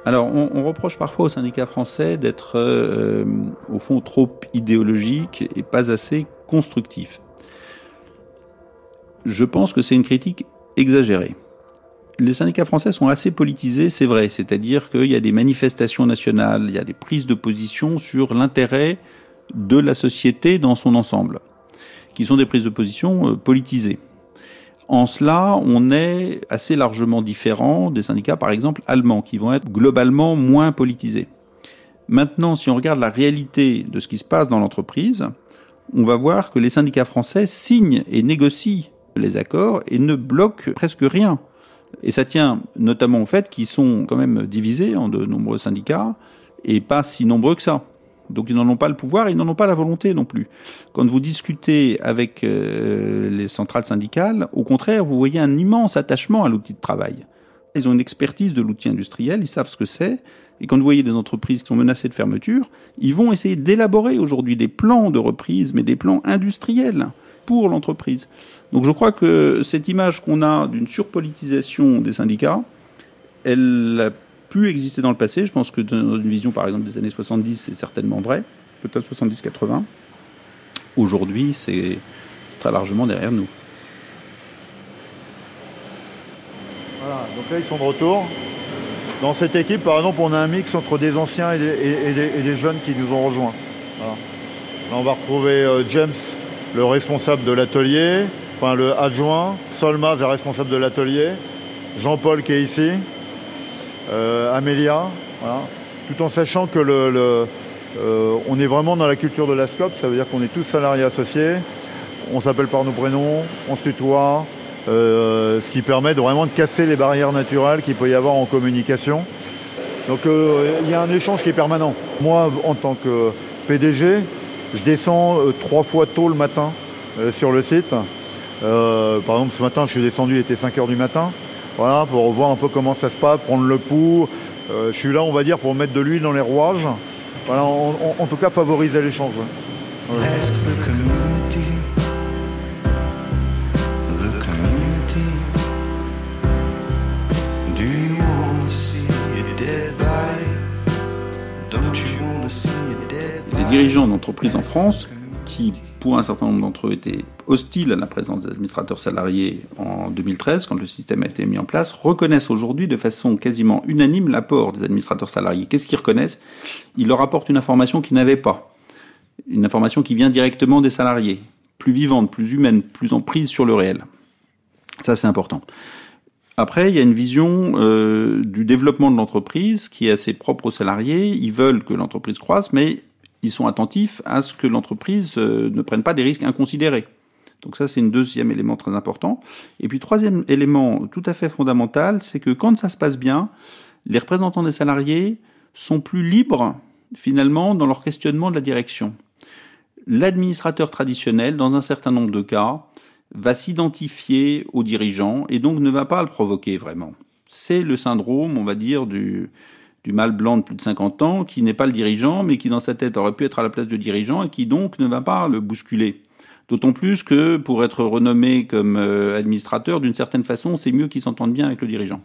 Alors, on, reproche parfois aux syndicats français d'être, euh, au fond, trop idéologiques et pas assez constructifs. Je pense que c'est une critique exagérée. Les syndicats français sont assez politisés, c'est vrai, c'est-à-dire qu'il y a des manifestations nationales, il y a des prises de position sur l'intérêt de la société dans son ensemble, qui sont des prises de position euh, politisées. En cela, on est assez largement différent des syndicats, par exemple, allemands, qui vont être globalement moins politisés. Maintenant, si on regarde la réalité de ce qui se passe dans l'entreprise, on va voir que les syndicats français signent et négocient les accords et ne bloquent presque rien. Et ça tient notamment au fait qu'ils sont quand même divisés en de nombreux syndicats et pas si nombreux que ça. Donc ils n'en ont pas le pouvoir, ils n'en ont pas la volonté non plus. Quand vous discutez avec euh, les centrales syndicales, au contraire, vous voyez un immense attachement à l'outil de travail. Ils ont une expertise de l'outil industriel, ils savent ce que c'est. Et quand vous voyez des entreprises qui sont menacées de fermeture, ils vont essayer d'élaborer aujourd'hui des plans de reprise, mais des plans industriels pour l'entreprise. Donc je crois que cette image qu'on a d'une surpolitisation des syndicats, elle pu exister dans le passé. Je pense que dans une vision, par exemple, des années 70, c'est certainement vrai, peut-être 70-80. Aujourd'hui, c'est très largement derrière nous. Voilà, donc là ils sont de retour. Dans cette équipe, par exemple, on a un mix entre des anciens et des, jeunes qui nous ont rejoints. Là, on va retrouver euh, James, le responsable de l'atelier, enfin le adjoint, Solmaz, le responsable de l'atelier, Jean-Paul qui est ici, euh, voilà. tout en sachant que le, euh, on est vraiment dans la culture de la SCOP, ça veut dire qu'on est tous salariés associés, on s'appelle par nos prénoms, on se tutoie, euh, ce qui permet de vraiment de casser les barrières naturelles qu'il peut y avoir en communication. Donc il y a un échange qui est permanent. Moi, en tant que PDG, je descends trois fois tôt le matin sur le site. Par exemple, ce matin, je suis descendu, il était 5 heures du matin. Voilà, pour voir un peu comment ça se passe, prendre le pouls. Euh, je suis là, on va dire, pour mettre de l'huile dans les rouages. Voilà, en, tout cas, favoriser l'échange. ouais. Ouais. Dead dirigeants d'entreprises en France qui, pour un certain nombre d'entre eux, étaient hostiles à la présence des administrateurs salariés en 2013, quand le système a été mis en place, reconnaissent aujourd'hui de façon quasiment unanime l'apport des administrateurs salariés. Qu'est-ce qu'ils reconnaissent? Ils leur apportent une information qu'ils n'avaient pas. Une information qui vient directement des salariés, plus vivante, plus humaine, plus en prise sur le réel. Ça, c'est important. Après, il y a une vision euh, du développement de l'entreprise qui est assez propre aux salariés. Ils veulent que l'entreprise croisse, mais ils sont attentifs à ce que l'entreprise euh, ne prenne pas des risques inconsidérés. Donc ça, c'est un deuxième élément très important. Et puis troisième élément tout à fait fondamental, c'est que quand ça se passe bien, les représentants des salariés sont plus libres finalement dans leur questionnement de la direction. L'administrateur traditionnel, dans un certain nombre de cas, va s'identifier au dirigeant et donc ne va pas le provoquer vraiment. C'est le syndrome, on va dire, du, du mâle blanc de plus de 50 ans qui n'est pas le dirigeant mais qui dans sa tête aurait pu être à la place du dirigeant et qui donc ne va pas le bousculer. D'autant plus que pour être renommé comme euh, administrateur, d'une certaine façon, c'est mieux qu'il s'entende bien avec le dirigeant.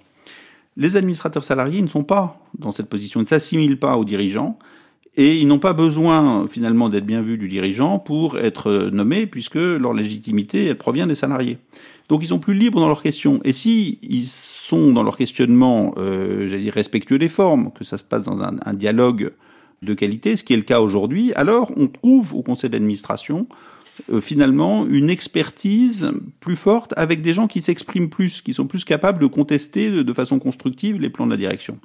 Les administrateurs salariés ne sont pas dans cette position, ils ne s'assimilent pas aux dirigeants et ils n'ont pas besoin finalement d'être bien vus du dirigeant pour être nommés puisque leur légitimité elle provient des salariés. Donc ils sont plus libres dans leurs questions. Et si ils sont dans leur questionnement, euh, j'allais dire respectueux des formes, que ça se passe dans un, dialogue de qualité, ce qui est le cas aujourd'hui, alors on trouve au conseil d'administration euh, finalement une expertise plus forte avec des gens qui s'expriment plus, qui sont plus capables de contester de, de façon constructive les plans de la direction.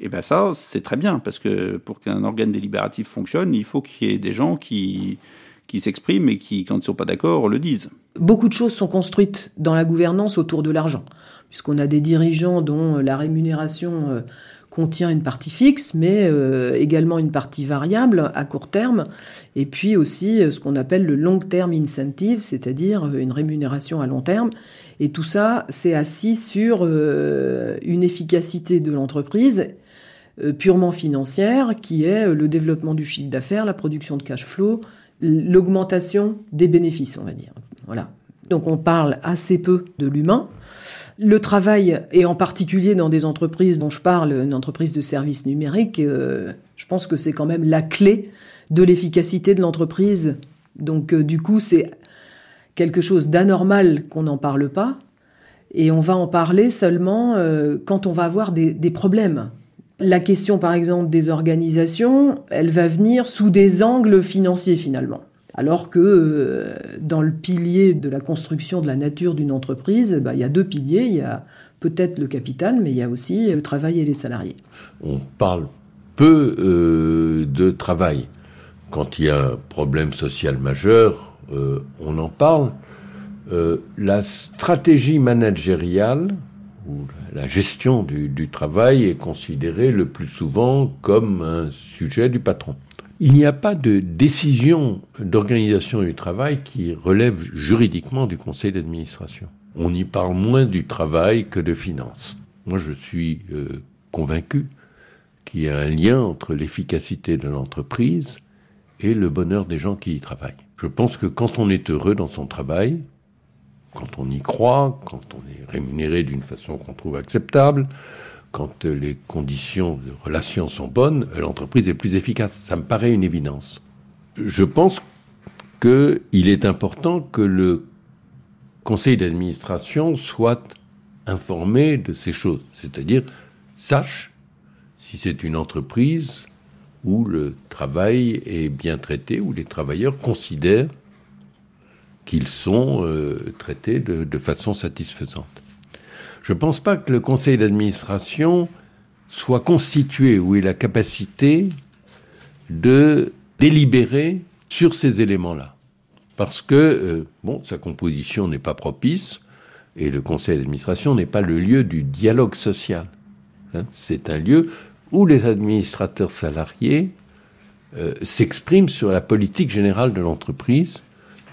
Et bien ça, c'est très bien, parce que pour qu'un organe délibératif fonctionne, il faut qu'il y ait des gens qui, qui s'expriment et qui, quand ils ne sont pas d'accord, le disent. Beaucoup de choses sont construites dans la gouvernance autour de l'argent, puisqu'on a des dirigeants dont la rémunération euh, contient une partie fixe, mais euh, également une partie variable à court terme, et puis aussi euh, ce qu'on appelle le long term incentive, c'est-à-dire une rémunération à long terme. Et tout ça, c'est assis sur une efficacité de l'entreprise purement financière, qui est le développement du chiffre d'affaires, la production de cash flow, l'augmentation des bénéfices, on va dire. Voilà. Donc on parle assez peu de l'humain. Le travail, et en particulier dans des entreprises dont je parle, une entreprise de services numériques, euh, je pense que c'est quand même la clé de l'efficacité de l'entreprise. Donc euh, du coup, c'est quelque chose d'anormal qu'on n'en parle pas, et on va en parler seulement euh, quand on va avoir des, des problèmes. La question, par exemple, des organisations, elle va venir sous des angles financiers finalement. Alors que euh, dans le pilier de la construction de la nature d'une entreprise, bah, il y a deux piliers. Il y a peut-être le capital, mais il y a aussi le travail et les salariés. On parle peu euh, de travail. Quand il y a un problème social majeur, euh, on en parle. La stratégie managériale ou la gestion du, du travail est considérée le plus souvent comme un sujet du patron. Il n'y a pas de décision d'organisation du travail qui relève juridiquement du conseil d'administration. On y parle moins du travail que de finances. Moi, je suis euh, convaincu qu'il y a un lien entre l'efficacité de l'entreprise et le bonheur des gens qui y travaillent. Je pense que quand on est heureux dans son travail, quand on y croit, quand on est rémunéré d'une façon qu'on trouve acceptable, quand les conditions de relation sont bonnes, l'entreprise est plus efficace. Ça me paraît une évidence. Je pense qu'il est important que le conseil d'administration soit informé de ces choses, c'est-à-dire sache si c'est une entreprise où le travail est bien traité, où les travailleurs considèrent qu'ils sont euh, traités de, façon satisfaisante. Je ne pense pas que le conseil d'administration soit constitué ou ait la capacité de délibérer sur ces éléments-là. Parce que, euh, sa composition n'est pas propice et le conseil d'administration n'est pas le lieu du dialogue social. Hein. C'est un lieu où les administrateurs salariés euh, s'expriment sur la politique générale de l'entreprise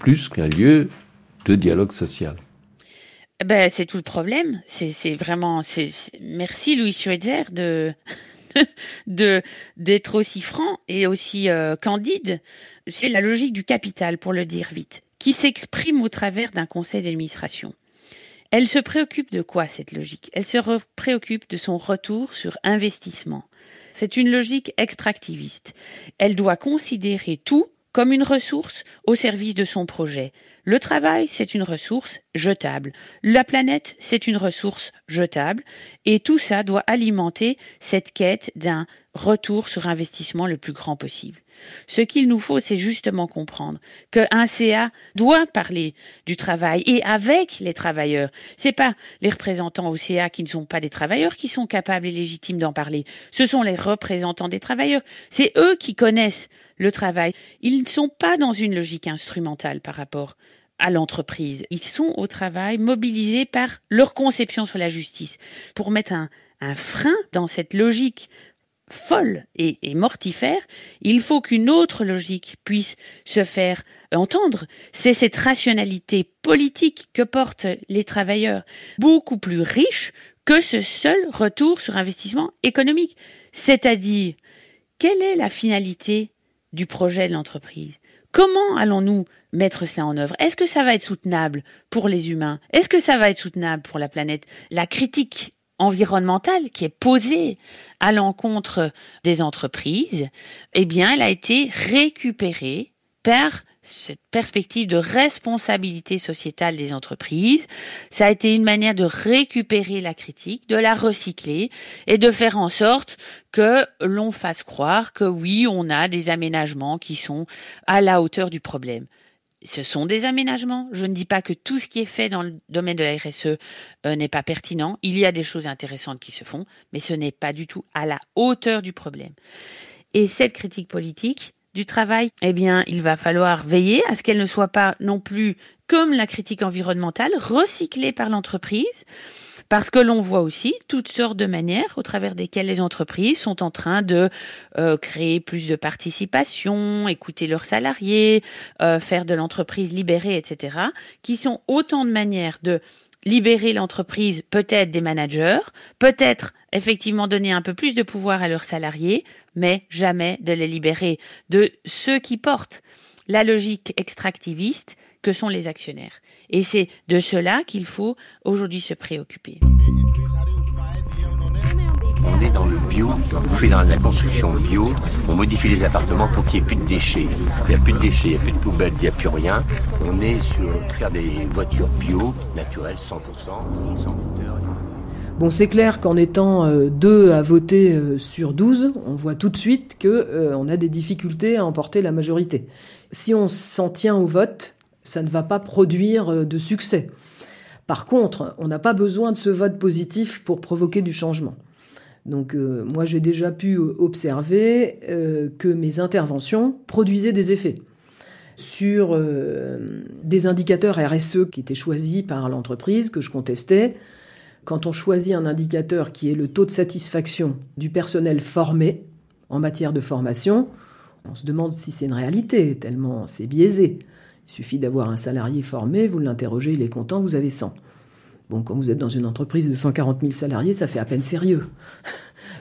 plus qu'un lieu de dialogue social. Ben, c'est tout le problème. C'est vraiment. Merci Louis Schweitzer de d'être aussi franc et aussi euh, candide. C'est la logique du capital, pour le dire vite, qui s'exprime au travers d'un conseil d'administration. Elle se préoccupe de quoi cette logique? Elle se préoccupe de son retour sur investissement. C'est une logique extractiviste. Elle doit considérer tout comme une ressource au service de son projet. Le travail, c'est une ressource jetable. La planète, c'est une ressource jetable. Et tout ça doit alimenter cette quête d'un retour sur investissement le plus grand possible. Ce qu'il nous faut, c'est justement comprendre qu'un CA doit parler du travail et avec les travailleurs. C'est pas les représentants au CA qui ne sont pas des travailleurs qui sont capables et légitimes d'en parler. Ce sont les représentants des travailleurs. C'est eux qui connaissent le travail. Ils ne sont pas dans une logique instrumentale par rapport à l'entreprise. Ils sont au travail mobilisés par leur conception sur la justice pour mettre un, frein dans cette logique folle et, mortifère, il faut qu'une autre logique puisse se faire entendre. C'est cette rationalité politique que portent les travailleurs, beaucoup plus riche que ce seul retour sur investissement économique. C'est-à-dire, quelle est la finalité du projet de l'entreprise. Comment allons-nous mettre cela en œuvre? Est-ce que ça va être soutenable pour les humains? Est-ce que ça va être soutenable pour la planète? La critique environnementale qui est posée à l'encontre des entreprises, eh bien, elle a été récupérée par cette perspective de responsabilité sociétale des entreprises. Ça a été une manière de récupérer la critique, de la recycler et de faire en sorte que l'on fasse croire que oui, on a des aménagements qui sont à la hauteur du problème ce sont des aménagements. Je ne dis pas que tout ce qui est fait dans le domaine de la RSE euh, n'est pas pertinent. Il y a des choses intéressantes qui se font, mais ce n'est pas du tout à la hauteur du problème. Et cette critique politique du travail, eh bien, il va falloir veiller à ce qu'elle ne soit pas non plus comme la critique environnementale recyclée par l'entreprise parce que l'on voit aussi toutes sortes de manières au travers desquelles les entreprises sont en train de euh, créer plus de participation, écouter leurs salariés, euh, faire de l'entreprise libérée, etc., qui sont autant de manières de libérer l'entreprise peut-être des managers, peut-être effectivement donner un peu plus de pouvoir à leurs salariés, mais jamais de les libérer de ceux qui portent la logique extractiviste que sont les actionnaires. Et c'est de cela qu'il faut aujourd'hui se préoccuper. On est dans le bio, on fait dans la construction bio, on modifie les appartements pour qu'il n'y ait plus de déchets. Il n'y a plus de déchets, il n'y a plus de poubelles, il n'y a plus rien. On est sur faire des voitures bio, naturelles, 100%, sans moteur. Bon, c'est clair qu'en étant euh, deux à voter euh, sur 12, on voit tout de suite qu'on euh, a des difficultés à emporter la majorité. Si on s'en tient au vote, ça ne va pas produire de succès. Par contre, on n'a pas besoin de ce vote positif pour provoquer du changement. Donc euh, moi j'ai déjà pu euh, observer que mes interventions produisaient des effets sur des indicateurs RSE qui étaient choisis par l'entreprise que je contestais. Quand on choisit un indicateur qui est le taux de satisfaction du personnel formé en matière de formation, on se demande si c'est une réalité, tellement c'est biaisé. Il suffit d'avoir un salarié formé, vous l'interrogez, il est content, vous avez 100. Bon, quand vous êtes dans une entreprise de 140 000 salariés, ça fait à peine sérieux.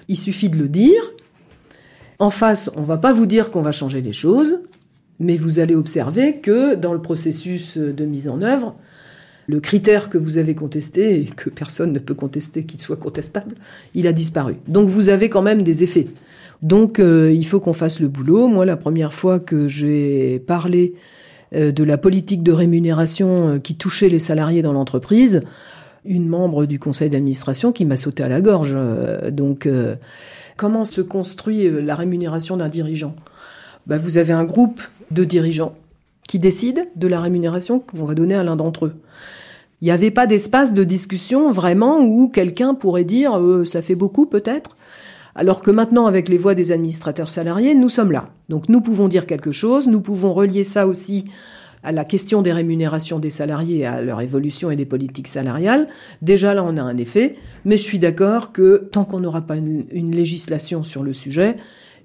il suffit de le dire. En face, on va pas vous dire qu'on va changer les choses, mais vous allez observer que dans le processus de mise en œuvre, le critère que vous avez contesté, et que personne ne peut contester qu'il soit contestable, il a disparu. Donc vous avez quand même des effets. Donc euh, il faut qu'on fasse le boulot. Moi, la première fois que j'ai parlé euh, de la politique de rémunération euh, qui touchait les salariés dans l'entreprise, une membre du conseil d'administration qui m'a sauté à la gorge. Euh, donc, comment se construit la rémunération d'un dirigeant? Bah, Vous avez un groupe de dirigeants qui décident de la rémunération qu'on va donner à l'un d'entre eux. Il n'y avait pas d'espace de discussion vraiment où quelqu'un pourrait dire ça fait beaucoup peut-être? Alors que maintenant, avec les voix des administrateurs salariés, nous sommes là. Donc nous pouvons dire quelque chose, nous pouvons relier ça aussi à la question des rémunérations des salariés, à leur évolution et des politiques salariales. Déjà là, on a un effet, mais je suis d'accord que tant qu'on n'aura pas une, législation sur le sujet,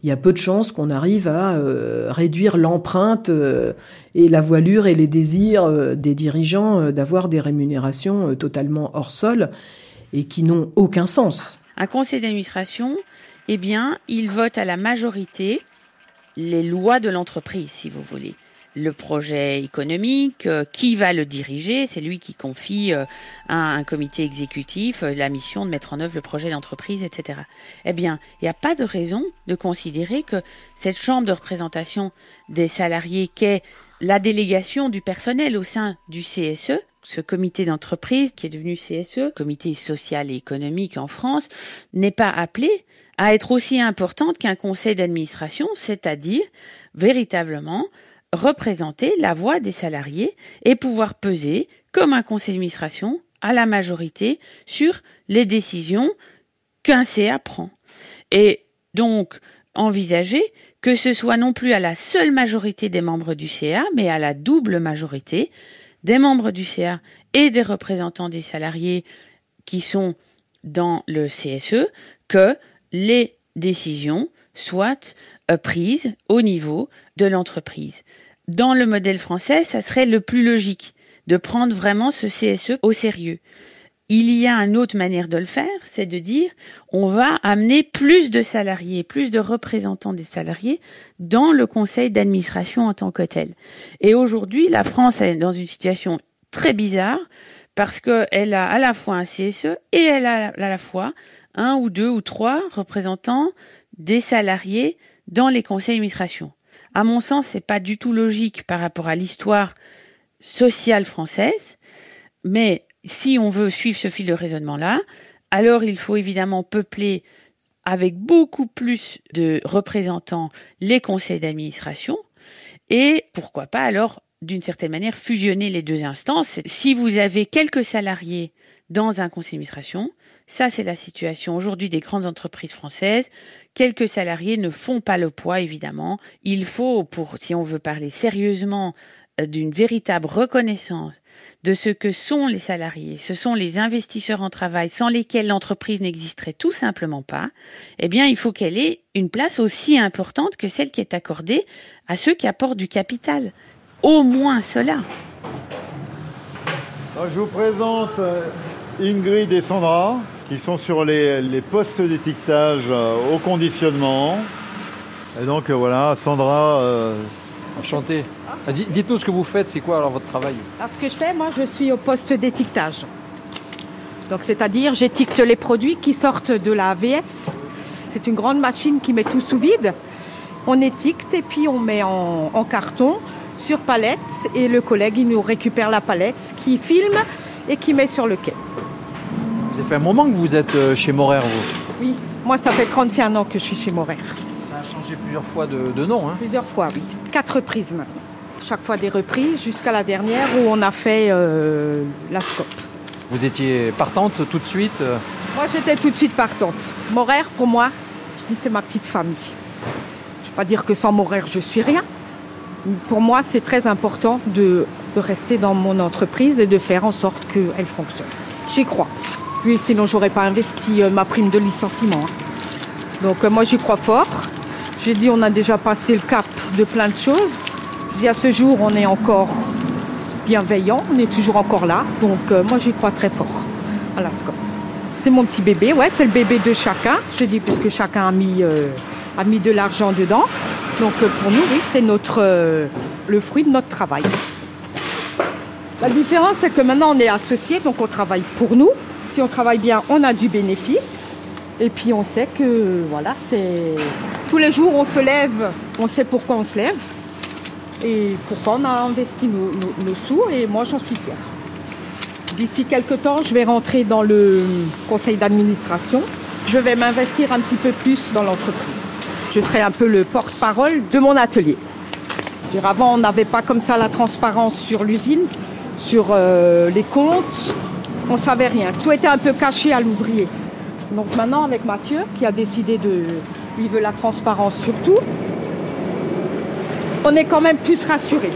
il y a peu de chances qu'on arrive à euh, réduire l'empreinte euh, et la voilure et les désirs euh, des dirigeants d'avoir des rémunérations totalement hors sol et qui n'ont aucun sens. Un conseil d'administration, eh bien, il vote à la majorité les lois de l'entreprise, si vous voulez. Le projet économique, euh, qui va le diriger, c'est lui qui confie euh, à un comité exécutif euh, la mission de mettre en œuvre le projet d'entreprise, etc. Eh bien, il n'y a pas de raison de considérer que cette chambre de représentation des salariés qu'est la délégation du personnel au sein du CSE, ce comité d'entreprise qui est devenu CSE, comité social et économique en France, n'est pas appelé à être aussi importante qu'un conseil d'administration, c'est-à-dire véritablement représenter la voix des salariés et pouvoir peser, comme un conseil d'administration, à la majorité sur les décisions qu'un CA prend. Et donc, envisager que ce soit non plus à la seule majorité des membres du CA, mais à la double majorité des membres du CA et des représentants des salariés qui sont dans le CSE, que les décisions soient euh, prises au niveau de l'entreprise. Dans le modèle français, ça serait le plus logique de prendre vraiment ce CSE au sérieux. Il y a une autre manière de le faire, c'est de dire on va amener plus de salariés, plus de représentants des salariés dans le conseil d'administration en tant que tel. Et aujourd'hui, la France est dans une situation très bizarre parce qu'elle a à la fois un CSE et elle a à la fois un ou deux ou trois représentants des salariés dans les conseils d'administration. À mon sens, c'est pas du tout logique par rapport à l'histoire sociale française, mais si on veut suivre ce fil de raisonnement-là, alors il faut évidemment peupler avec beaucoup plus de représentants les conseils d'administration et pourquoi pas alors d'une certaine manière fusionner les deux instances. Si vous avez quelques salariés dans un conseil d'administration, ça c'est la situation aujourd'hui des grandes entreprises françaises. Quelques salariés ne font pas le poids évidemment. Il faut, si on veut parler sérieusement euh, d'une véritable reconnaissance de ce que sont les salariés, ce sont les investisseurs en travail sans lesquels l'entreprise n'existerait tout simplement pas, eh bien il faut qu'elle ait une place aussi importante que celle qui est accordée à ceux qui apportent du capital. Au moins cela. Je vous présente euh, Ingrid et Sandra qui sont sur les, les postes d'étiquetage euh, au conditionnement. Et donc euh, voilà, Sandra. Euh... Enchanté. Ah, dites-nous ce que vous faites, c'est quoi alors votre travail? Alors, Ce que je fais, moi je suis au poste d'étiquetage. Donc c'est-à-dire j'étiquete les produits qui sortent de la VS. C'est une grande machine qui met tout sous vide. On étiquette et puis on met en, en carton sur palette et le collègue il nous récupère la palette qui filme et qui met sur le quai. Ça fait un moment que vous êtes euh, chez Morer, vous Oui, moi ça fait 31 ans que je suis chez Morer. Ça a changé plusieurs fois de, de nom, hein Plusieurs fois, oui. Quatre reprises maintenant. Chaque fois des reprises jusqu'à la dernière où on a fait euh, la scope. Vous étiez partante tout de suite euh Moi j'étais tout de suite partante. Morer, pour moi, je dis c'est ma petite famille. Je ne vais pas dire que sans Morer je suis rien. Pour moi, c'est très important de, de rester dans mon entreprise et de faire en sorte qu'elle fonctionne. J'y crois. Puis sinon, j'aurais pas investi euh, ma prime de licenciement. hein. Donc euh, moi, j'y crois fort. J'ai dit, on a déjà passé le cap de plein de choses. Je à ce jour, on est encore bienveillant, on est toujours encore là. Donc euh, moi, j'y crois très fort à. C'est mon petit bébé, ouais, c'est le bébé de chacun. Je dis parce que chacun a mis, de l'argent dedans. Donc pour nous, oui, c'est le fruit de notre travail. La différence, c'est que maintenant on est associés, donc on travaille pour nous. Si on travaille bien, on a du bénéfice. Et puis on sait que voilà, c'est tous les jours on se lève, on sait pourquoi on se lève et pourquoi on a investi nos, sous. Et moi, j'en suis fière. D'ici quelques temps, je vais rentrer dans le conseil d'administration. Je vais m'investir un petit peu plus dans l'entreprise. Je serai un peu le porte-parole de mon atelier. Avant, on n'avait pas comme ça la transparence sur l'usine, sur euh, les comptes. On savait rien. Tout était un peu caché à l'ouvrier. Donc maintenant, avec Mathieu, qui a décidé de... Il veut la transparence sur tout, on est quand même plus rassuré.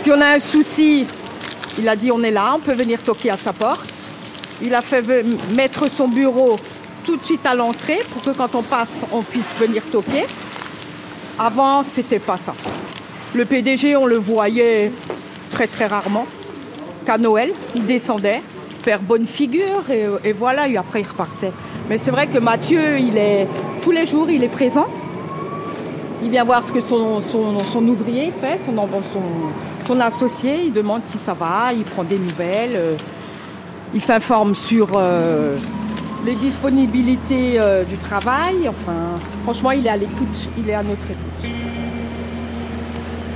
Si on a un souci, il a dit on est là, on peut venir toquer à sa porte. Il a fait mettre son bureau tout de suite à l'entrée pour que quand on passe, on puisse venir toquer. Avant, c'était pas ça. Le PDG, on le voyait très très rarement. Qu'à Noël, il descendait, faire bonne figure et, et voilà, et après il repartait. Mais c'est vrai que Mathieu, il est tous les jours, il est présent. Il vient voir ce que son, son, son ouvrier fait, son, son, son, associé, il demande si ça va, il prend des nouvelles, euh, il s'informe sur euh, les disponibilités euh, du travail. Enfin, franchement, il est à l'écoute, il est à notre écoute.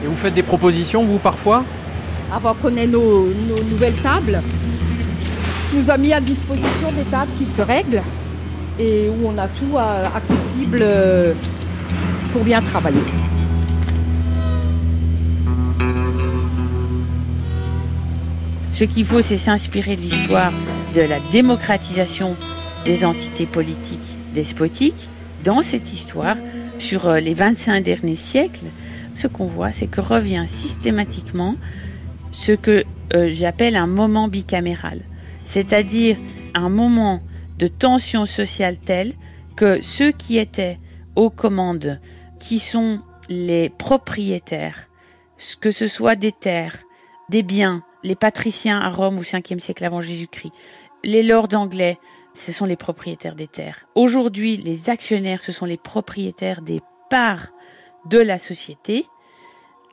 Et vous faites des propositions, vous, parfois? Avant qu'on ait nos, nos nouvelles tables, nous a mis à disposition des tables qui se règlent et où on a tout euh, accessible euh, pour bien travailler. Ce qu'il faut, c'est s'inspirer de l'histoire de la démocratisation des entités politiques despotiques. Dans cette histoire, sur euh, les 25 derniers siècles, ce qu'on voit, c'est que revient systématiquement ce que j'appelle un moment bicaméral, c'est-à-dire un moment de tension sociale telle que ceux qui étaient aux commandes, qui sont les propriétaires, que ce soit des terres, des biens, les patriciens à Rome au 5e siècle avant Jésus-Christ, les lords anglais, ce sont les propriétaires des terres. Aujourd'hui, les actionnaires, ce sont les propriétaires des parts de la société.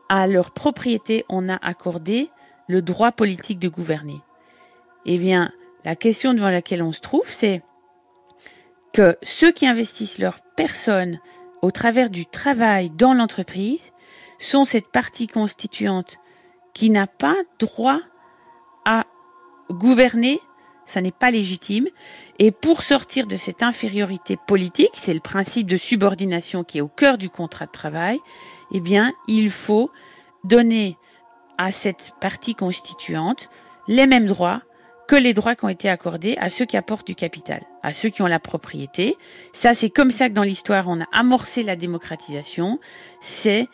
À leur propriété, on a accordé le droit politique de gouverner. Eh bien, la question devant laquelle on se trouve, c'est que ceux qui investissent leur personne au travers du travail dans l'entreprise sont cette partie constituante qui n'a pas droit à gouverner, ça n'est pas légitime. Et pour sortir de cette infériorité politique, c'est le principe de subordination qui est au cœur du contrat de travail, eh bien, il faut donner à cette partie constituante les mêmes droits que les droits qui ont été accordés à ceux qui apportent du capital, à ceux qui ont la propriété. Ça, c'est comme ça que dans l'histoire, on a amorcé la démocratisation. C'est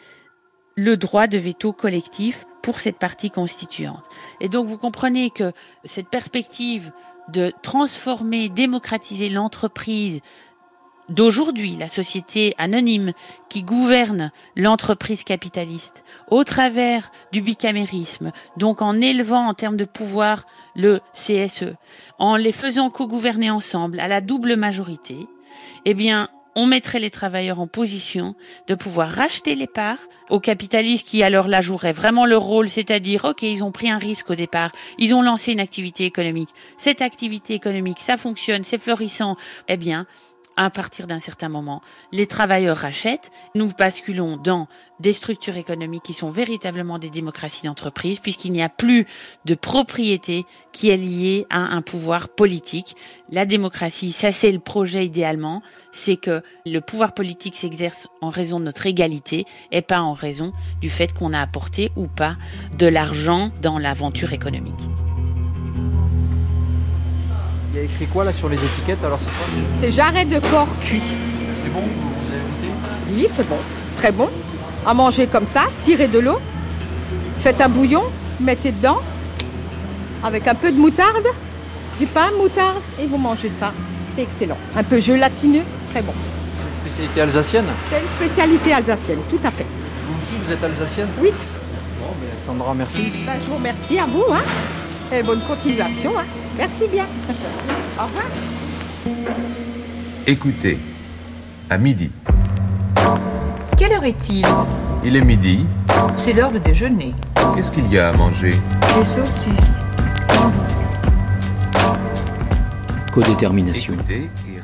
le droit de veto collectif pour cette partie constituante. Et donc, vous comprenez que cette perspective de transformer, démocratiser l'entreprise d'aujourd'hui, la société anonyme qui gouverne l'entreprise capitaliste, au travers du bicamérisme, donc en élevant en termes de pouvoir le CSE, en les faisant co-gouverner ensemble à la double majorité, eh bien, on mettrait les travailleurs en position de pouvoir racheter les parts aux capitalistes qui alors là joueraient vraiment leur rôle, c'est-à-dire, ok, ils ont pris un risque au départ, ils ont lancé une activité économique, cette activité économique, ça fonctionne, c'est florissant, eh bien, à partir d'un certain moment, les travailleurs rachètent, nous basculons dans des structures économiques qui sont véritablement des démocraties d'entreprise, puisqu'il n'y a plus de propriété qui est liée à un pouvoir politique. La démocratie, ça c'est le projet idéalement, c'est que le pouvoir politique s'exerce en raison de notre égalité et pas en raison du fait qu'on a apporté ou pas de l'argent dans l'aventure économique. Écrit quoi là sur les étiquettes alors c'est quoi C'est jarret de porc cuit. C'est bon Vous avez goûté Oui, c'est bon. Très bon. À manger comme ça, tirez de l'eau, faites un bouillon, mettez dedans, avec un peu de moutarde, du pain, moutarde, et vous mangez ça. C'est excellent. Un peu gelatineux, très bon. C'est une spécialité alsacienne C'est une spécialité alsacienne, tout à fait. Vous aussi, vous êtes alsacienne Oui. Bon, mais Sandra, merci. Ben, je vous remercie à vous. Hein. Et bonne continuation. Hein. Merci bien. Au revoir. Écoutez, à midi. Quelle heure est-il? Il est midi. C'est l'heure de déjeuner. Qu'est-ce qu'il y a à manger? Des saucisses. Codétermination.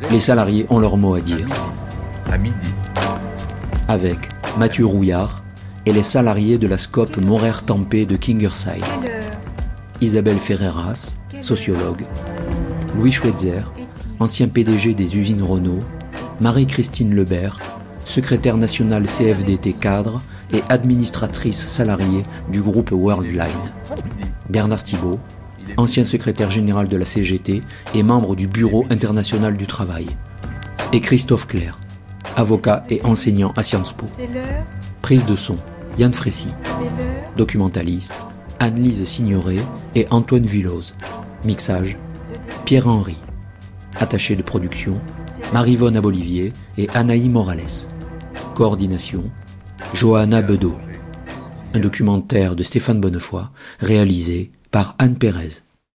Les salariés ont leur mot à dire. À midi. Avec Mathieu Rouillard et les salariés de la SCOP Moraire-Tempé de Kingerside. Isabelle Ferreras, sociologue, Louis Schweitzer, ancien PDG des usines Renault, Marie-Christine Lebert, secrétaire nationale CFDT cadre et administratrice salariée du groupe Worldline, Bernard Thibault, ancien secrétaire général de la CGT et membre du Bureau international du travail, et Christophe Claire, avocat et enseignant à Sciences Po. Prise de son, Yann Frécy, documentaliste, Anne-Lise Signoret et Antoine Villose. Mixage, Pierre-Henri. Attaché de production, Marivonne Abolivier et Anaï Morales. Coordination, Johanna Bedeau. Un documentaire de Stéphane Bonnefoy, réalisé par Anne Pérez.